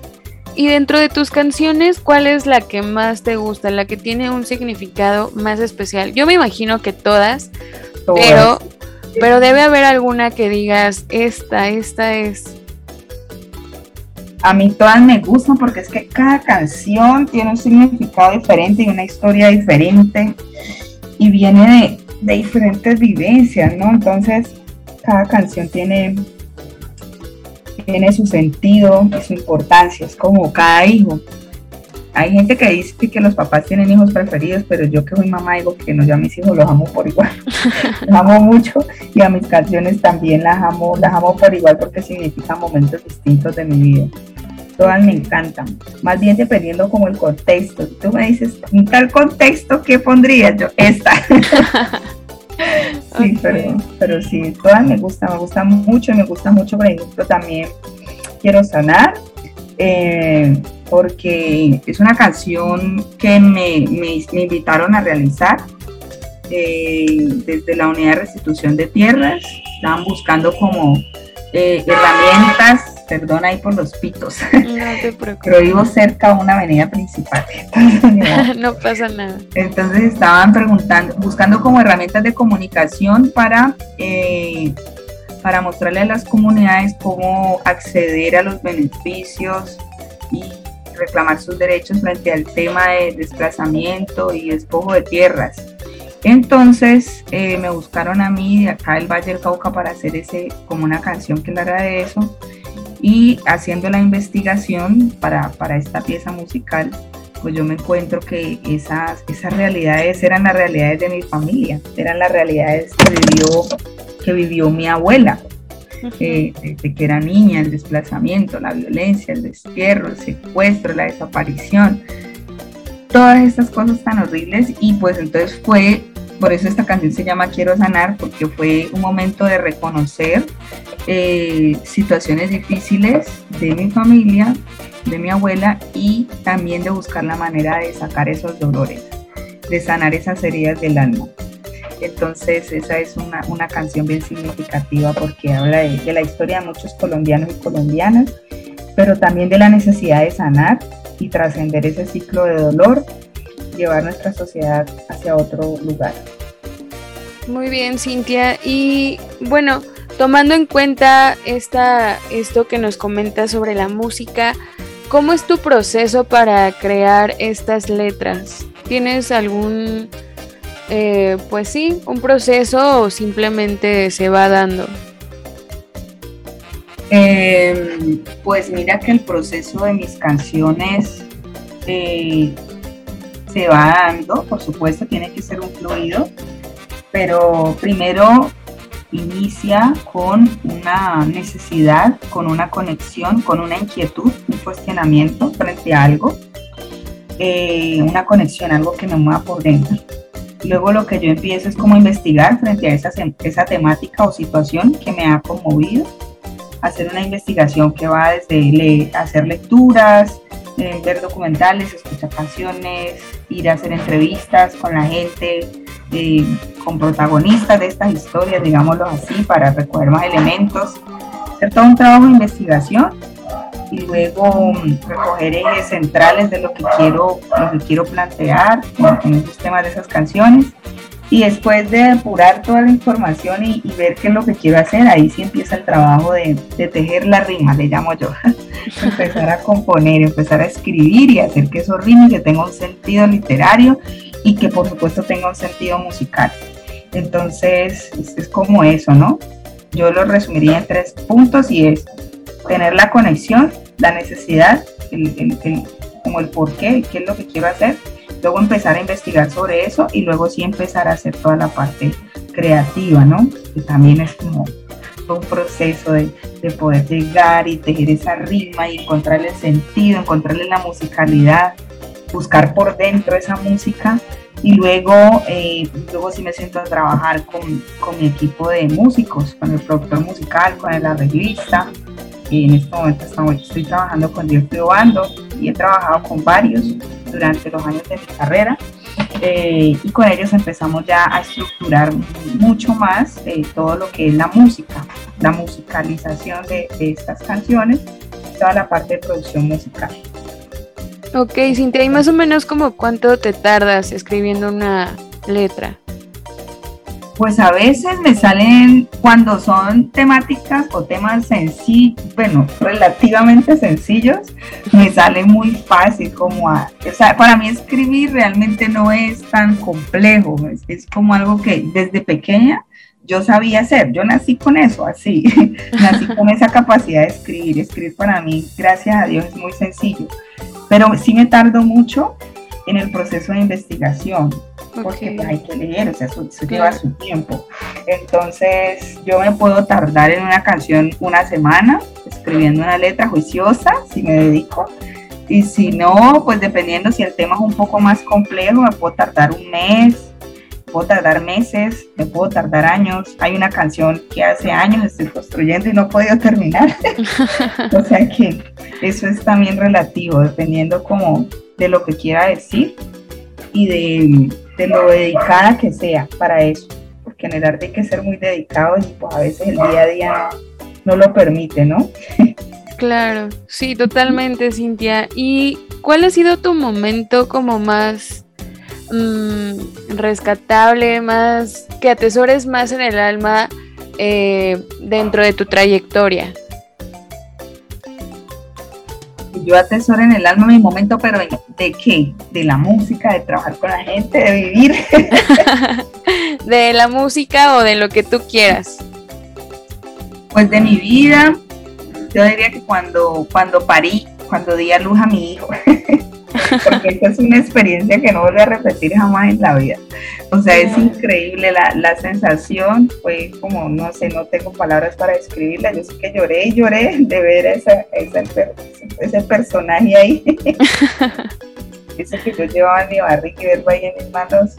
Y dentro de tus canciones, ¿cuál es la que más te gusta, la que tiene un significado más especial? Yo me imagino que todas, pero pero debe haber alguna que digas, esta, esta es a mí todas me gustan porque es que cada canción tiene un significado diferente y una historia diferente y viene de, diferentes vivencias, ¿no? Entonces, cada canción tiene, tiene su sentido y su importancia, es como cada hijo. Hay gente que dice que los papás tienen hijos preferidos, pero yo que soy mamá digo que no, yo a mis hijos los amo por igual. <laughs> los amo mucho y a mis canciones también las amo, las amo por igual porque significan momentos distintos de mi vida todas me encantan. Más bien dependiendo como el contexto. tú me dices, en tal contexto, ¿qué pondría yo? Esta. <laughs> sí, pero, pero sí, todas me gustan, me gustan mucho y me gusta mucho, por ejemplo, también Quiero Sanar. Eh, porque es una canción que me, invitaron a realizar eh, desde la unidad de restitución de tierras. Estaban buscando como eh, herramientas perdona ahí por los pitos. <laughs> Pero vivo cerca de una avenida principal. <laughs> no pasa nada. Entonces estaban preguntando, buscando como herramientas de comunicación para, eh, para mostrarle a las comunidades cómo acceder a los beneficios y reclamar sus derechos frente al tema de desplazamiento y despojo de tierras. Entonces eh, me buscaron a mí de acá del Valle del Cauca para hacer ese como una canción que hablara de eso y haciendo la investigación para, para esta pieza musical, pues yo me encuentro que esas, esas realidades eran las realidades de mi familia, eran las realidades que vivió, que vivió mi abuela, eh, desde que era niña, el desplazamiento, la violencia, el destierro, el secuestro, la desaparición, todas estas cosas tan horribles y pues entonces fue, por eso esta canción se llama Quiero sanar, porque fue un momento de reconocer eh, situaciones difíciles de mi familia, de mi abuela y también de buscar la manera de sacar esos dolores, de sanar esas heridas del alma. Entonces esa es una, una canción bien significativa porque habla de, de la historia de muchos colombianos y colombianas, pero también de la necesidad de sanar y trascender ese ciclo de dolor, llevar nuestra sociedad hacia otro lugar. Muy bien, Cintia. Y bueno, Tomando en cuenta esta, esto que nos comentas sobre la música, ¿cómo es tu proceso para crear estas letras? ¿Tienes algún eh, pues sí, un proceso o simplemente se va dando? Em, pues mira que el proceso de mis canciones eh, se va dando, por supuesto, tiene que ser un fluido, pero primero inicia con una necesidad, con una conexión, con una inquietud, un cuestionamiento frente a algo, eh, una conexión, algo que me mueva por dentro. Luego lo que yo empiezo es como investigar frente a esa, esa temática o situación que me ha conmovido, hacer una investigación que va desde hacer lecturas, eh, ver documentales, escuchar canciones, ir a hacer entrevistas con la gente, eh, con protagonistas de estas historias, digámoslo así, para recoger más elementos, hacer todo un trabajo de investigación y luego mm, recoger ejes centrales de lo que quiero, lo que quiero plantear en, en esos temas de esas canciones. Y después de depurar toda la información y, ver qué es lo que quiero hacer, ahí sí empieza el trabajo de, tejer la rima, le llamo yo. <laughs> empezar a componer, empezar a escribir y hacer que eso rime, que tenga un sentido literario y que por supuesto tenga un sentido musical. Entonces es, como eso, ¿no? Yo lo resumiría en tres puntos y es tener la conexión, la necesidad, como el por qué, qué es lo que quiero hacer, luego empezar a investigar sobre eso y luego sí empezar a hacer toda la parte creativa, ¿no? Que también es como un proceso de, de, poder llegar y tejer esa rima y encontrarle el sentido, encontrarle la musicalidad, buscar por dentro esa música y luego, eh, luego sí me siento a trabajar con, con, mi equipo de músicos, con el productor musical, con el arreglista. Y en este momento estoy trabajando con Dios Bando y he trabajado con varios durante los años de mi carrera. Eh, y con ellos empezamos ya a estructurar mucho más eh, todo lo que es la música, la musicalización de, estas canciones, toda la parte de producción musical. Ok, Cintia, ¿y más o menos como cuánto te tardas escribiendo una letra? Pues a veces me salen cuando son temáticas o temas sencillos, bueno, relativamente sencillos, me sale muy fácil como a, o sea, para mí escribir realmente no es tan complejo, es, es como algo que desde pequeña yo sabía hacer, yo nací con eso, así, <laughs> nací con esa capacidad de escribir, escribir para mí, gracias a Dios, es muy sencillo pero sí me tardo mucho en el proceso de investigación, porque pues, hay que leer, o sea, eso, lleva su tiempo. Entonces, yo me puedo tardar en una canción una semana escribiendo una letra juiciosa, si me dedico. Y si no, pues dependiendo si el tema es un poco más complejo, me puedo tardar un mes, puedo tardar meses, me puedo tardar años. Hay una canción que hace años estoy construyendo y no he podido terminar. <laughs> o sea que eso es también relativo, dependiendo como de lo que quiera decir y de, lo dedicada que sea para eso. Porque en el arte hay que ser muy dedicado y pues a veces el día a día no, no lo permite, ¿no? <laughs> claro, sí, totalmente, Cintia. ¿Y cuál ha sido tu momento como más Mm, rescatable, más que atesores más en el alma eh, dentro de tu trayectoria? Yo atesoro en el alma mi momento, pero ¿de qué? De la música, de trabajar con la gente, de vivir. <laughs> de la música o de lo que tú quieras. Pues de mi vida, yo diría que cuando, cuando parí, cuando di a luz a mi hijo. <laughs> porque esta es una experiencia que no vuelve a repetir jamás en la vida. O sea, es increíble la, la sensación, fue como, no sé, no tengo palabras para describirla, yo sé que lloré y lloré de ver esa, ese personaje ahí. <laughs> Eso que yo llevaba en mi barriga y verlo ahí en mis manos,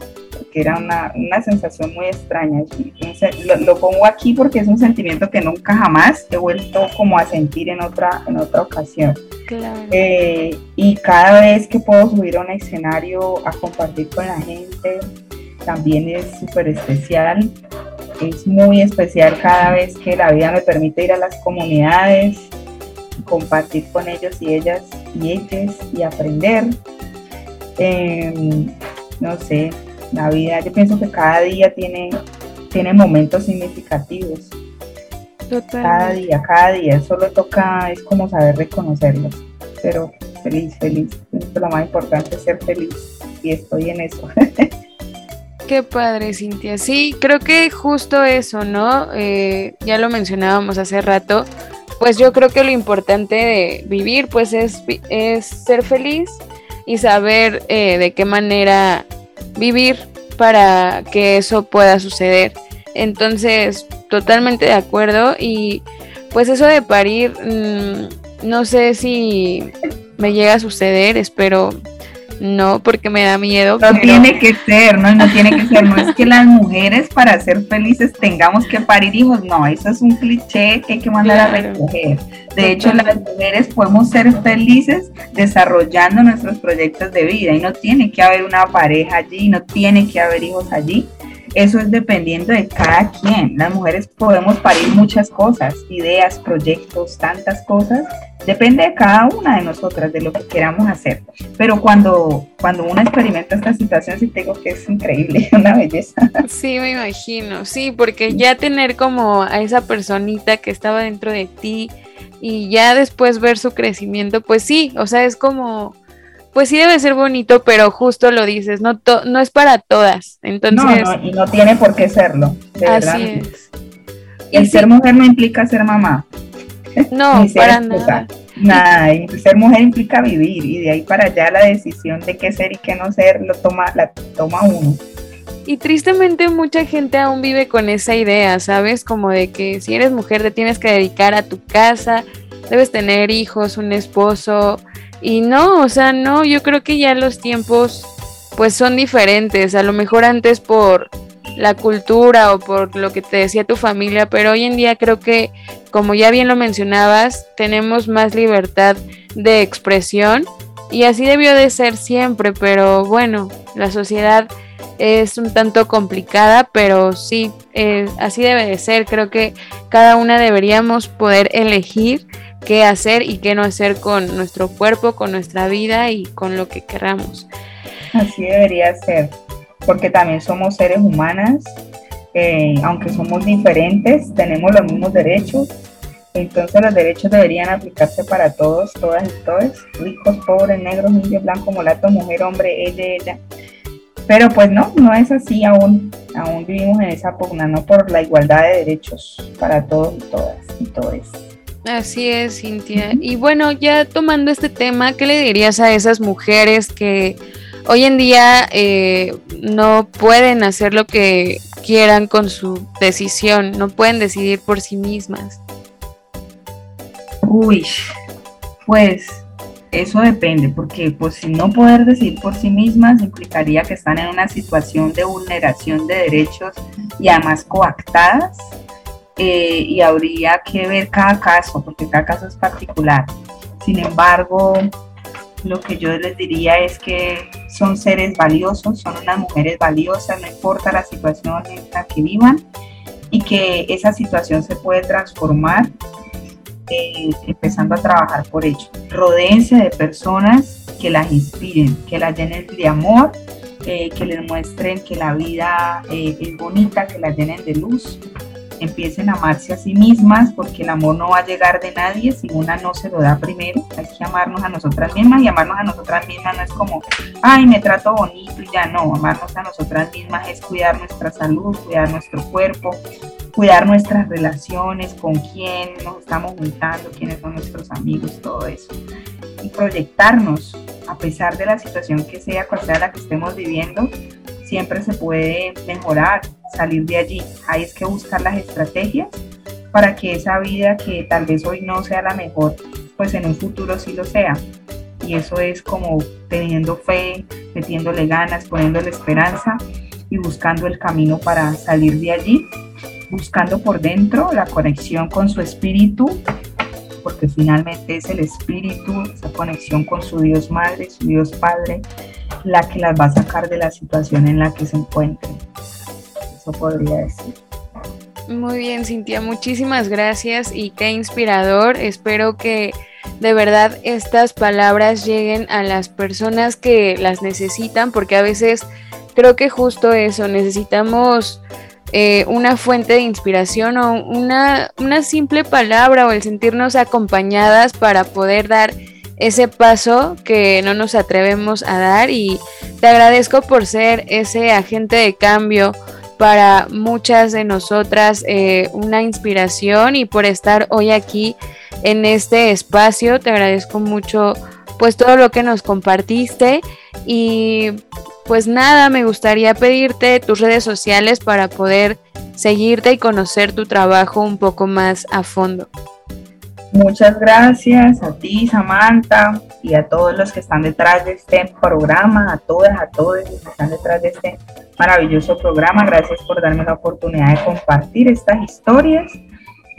era una, una sensación muy extraña. Lo, lo, pongo aquí porque es un sentimiento que nunca jamás he vuelto como a sentir en otra, en otra ocasión. Eh, y cada vez que puedo subir a un escenario a compartir con la gente, también es súper especial. Es muy especial cada vez que la vida me permite ir a las comunidades, compartir con ellos y ellas y ellas y aprender. Em, no sé, la vida, yo pienso que cada día tiene, tiene momentos significativos. Cada día, cada día, solo toca, es como saber reconocerlos. Pero feliz, feliz. Lo más importante es ser feliz y estoy en eso. <laughs> Qué padre, Cintia. Sí, creo que justo eso, ¿no? Eh, ya lo mencionábamos hace rato. Pues yo creo que lo importante de vivir, pues es, es ser feliz y saber eh, de qué manera vivir para que eso pueda suceder. Entonces, totalmente de acuerdo. Y pues eso de parir, mm, no sé si me llega a suceder, espero no, porque me da miedo. No tiene que ser, ¿no? No tiene que ser. No es que las mujeres para ser felices tengamos que parir hijos. No, eso es un cliché que hay que mandar a recoger. De hecho, las mujeres podemos ser felices desarrollando nuestros proyectos de vida y no tiene que haber una pareja allí, no tiene que haber hijos allí eso es dependiendo de cada quien. Las mujeres podemos parir muchas cosas, ideas, proyectos, tantas cosas. Depende de cada una de nosotras, de lo que queramos hacer. Pero cuando, cuando uno experimenta esta situación, sí tengo que es increíble, <laughs> una belleza. Sí, me imagino. Sí, porque ya tener como a esa personita que estaba dentro de ti y ya después ver su crecimiento, pues sí, o sea, es como pues sí debe ser bonito, pero justo lo dices, no, no es para todas. Entonces, no, y no tiene por qué serlo. así es. El ser mujer no implica ser mamá. No, <laughs> para nada. Nada, ser mujer implica vivir y de ahí para allá la decisión de qué ser y qué no ser lo toma, la toma uno. Y tristemente mucha gente aún vive con esa idea, ¿sabes? Como de que si eres mujer te tienes que dedicar a tu casa, debes tener hijos, un esposo, y no, o sea, no, yo creo que ya los tiempos pues son diferentes, a lo mejor antes por la cultura o por lo que te decía tu familia, pero hoy en día creo que, como ya bien lo mencionabas, tenemos más libertad de expresión y así debió de ser siempre, pero bueno, la sociedad es un tanto complicada, pero sí, eh, así debe de ser, creo que cada una deberíamos poder elegir qué hacer y qué no hacer con nuestro cuerpo, con nuestra vida y con lo que queramos. Así debería ser, porque también somos seres humanas, eh, aunque somos diferentes, tenemos los mismos derechos, entonces los derechos deberían aplicarse para todos, todas y todos, ricos, pobres, negros, indios, blancos, mulatos, mujer, hombre, ella, ella. Pero pues no, no es así aún, aún vivimos en esa pugna, no por la igualdad de derechos para todos y todas y todos. Así es, Cintia. Y bueno, ya tomando este tema, ¿qué le dirías a esas mujeres que hoy en día eh, no pueden hacer lo que quieran con su decisión, no pueden decidir por sí mismas? Uy, pues eso depende, porque pues si no poder decidir por sí mismas implicaría que están en una situación de vulneración de derechos y además coactadas eh, y habría que ver cada caso, porque cada caso es particular. Sin embargo, lo que yo les diría es que son seres valiosos, son unas mujeres valiosas, no importa la situación en la que vivan, y que esa situación se puede transformar eh, empezando a trabajar por ello. Rodéense de personas que las inspiren, que las llenen de amor, eh, que les muestren que la vida es bonita, que las llenen de luz empiecen a amarse a sí mismas, porque el amor no va a llegar de nadie si una no se lo da primero. Hay que amarnos a nosotras mismas y amarnos a nosotras mismas no es como, ay, me trato bonito y ya no. Amarnos a nosotras mismas es cuidar nuestra salud, cuidar nuestro cuerpo, cuidar nuestras relaciones, con quién nos estamos juntando, quiénes son nuestros amigos, todo eso. Y proyectarnos, a pesar de la situación que sea, cual sea la que estemos viviendo, siempre se puede mejorar, salir de allí. Hay es que buscar las estrategias para que esa vida que tal vez hoy no sea la mejor, pues en un futuro sí lo sea. Y eso es como teniendo fe, metiéndole ganas, poniéndole esperanza y buscando el camino para salir de allí, buscando por dentro la conexión con su espíritu, porque finalmente es el espíritu, esa conexión con su Dios Madre, su Dios Padre, la que las va a sacar de la situación en la que se encuentren. Podría decir. Muy bien, Cintia, muchísimas gracias y qué inspirador. Espero que de verdad estas palabras lleguen a las personas que las necesitan, porque a veces creo que justo eso, necesitamos eh, una fuente de inspiración o una, una simple palabra o el sentirnos acompañadas para poder dar ese paso que no nos atrevemos a dar y te agradezco por ser ese agente de cambio para muchas de nosotras, eh, una inspiración y por estar hoy aquí en este espacio. Te agradezco mucho pues todo lo que nos compartiste y pues nada, me gustaría pedirte tus redes sociales para poder seguirte y conocer tu trabajo un poco más a fondo. Muchas gracias a ti, Samantha, y a todos los que están detrás de este programa, a todas, a todos los que están detrás de este maravilloso programa. Gracias por darme la oportunidad de compartir estas historias.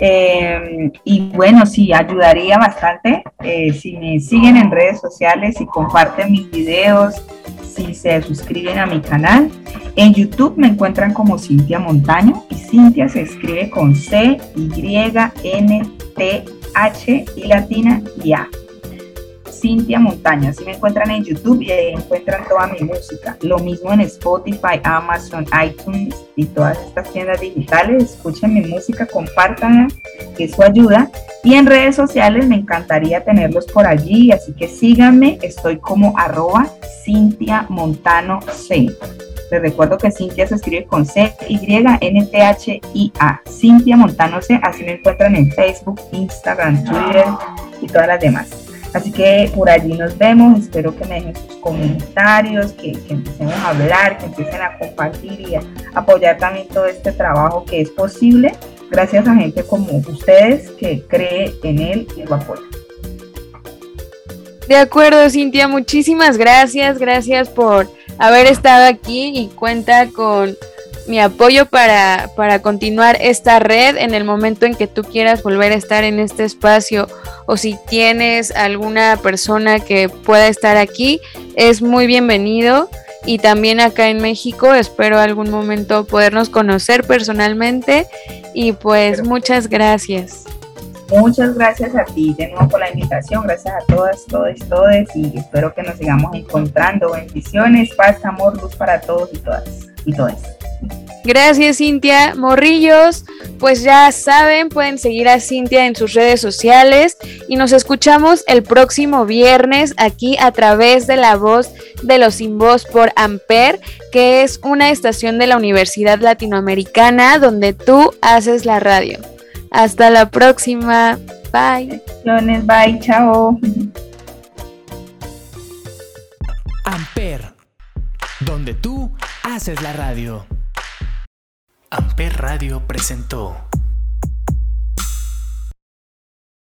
Eh, y bueno, sí, ayudaría bastante eh, si me siguen en redes sociales, y comparten mis videos, si se suscriben a mi canal. En YouTube me encuentran como Cintia Montaño y Cintia se escribe con C, Y, N, T, H y latina y A. Cintia Montaña, así me encuentran en YouTube y ahí encuentran toda mi música. Lo mismo en Spotify, Amazon, iTunes y todas estas tiendas digitales. Escuchen mi música, compartan, que eso ayuda. Y en redes sociales me encantaría tenerlos por allí, así que síganme, estoy como arroba Cintia Montano C. Les recuerdo que Cintia se escribe con C, Y, N, T, H, I, A. Cintia Montano C, así me encuentran en Facebook, Instagram, Twitter y todas las demás. Así que por allí nos vemos, espero que me dejen sus comentarios, que, que empecemos a hablar, que empiecen a compartir y a apoyar también todo este trabajo que es posible gracias a gente como ustedes que cree en él y lo apoya. De acuerdo, Cintia, muchísimas gracias, gracias por haber estado aquí y cuenta con mi apoyo para, para, continuar esta red en el momento en que tú quieras volver a estar en este espacio o si tienes alguna persona que pueda estar aquí, es muy bienvenido. Y también acá en México espero algún momento podernos conocer personalmente y pues muchas gracias. Muchas gracias a ti de nuevo por la invitación, gracias a todas, todos, todos y espero que nos sigamos encontrando. Bendiciones, paz, amor, luz para todos y todas y todas. Gracias Cintia. Morrillos, pues ya saben, pueden seguir a Cintia en sus redes sociales y nos escuchamos el próximo viernes aquí a través de la voz de los sin por Amper, que es una estación de la Universidad Latinoamericana donde tú haces la radio. Hasta la próxima. Bye. Bye, chao. Amper, donde tú haces la radio. Amper Radio presentó.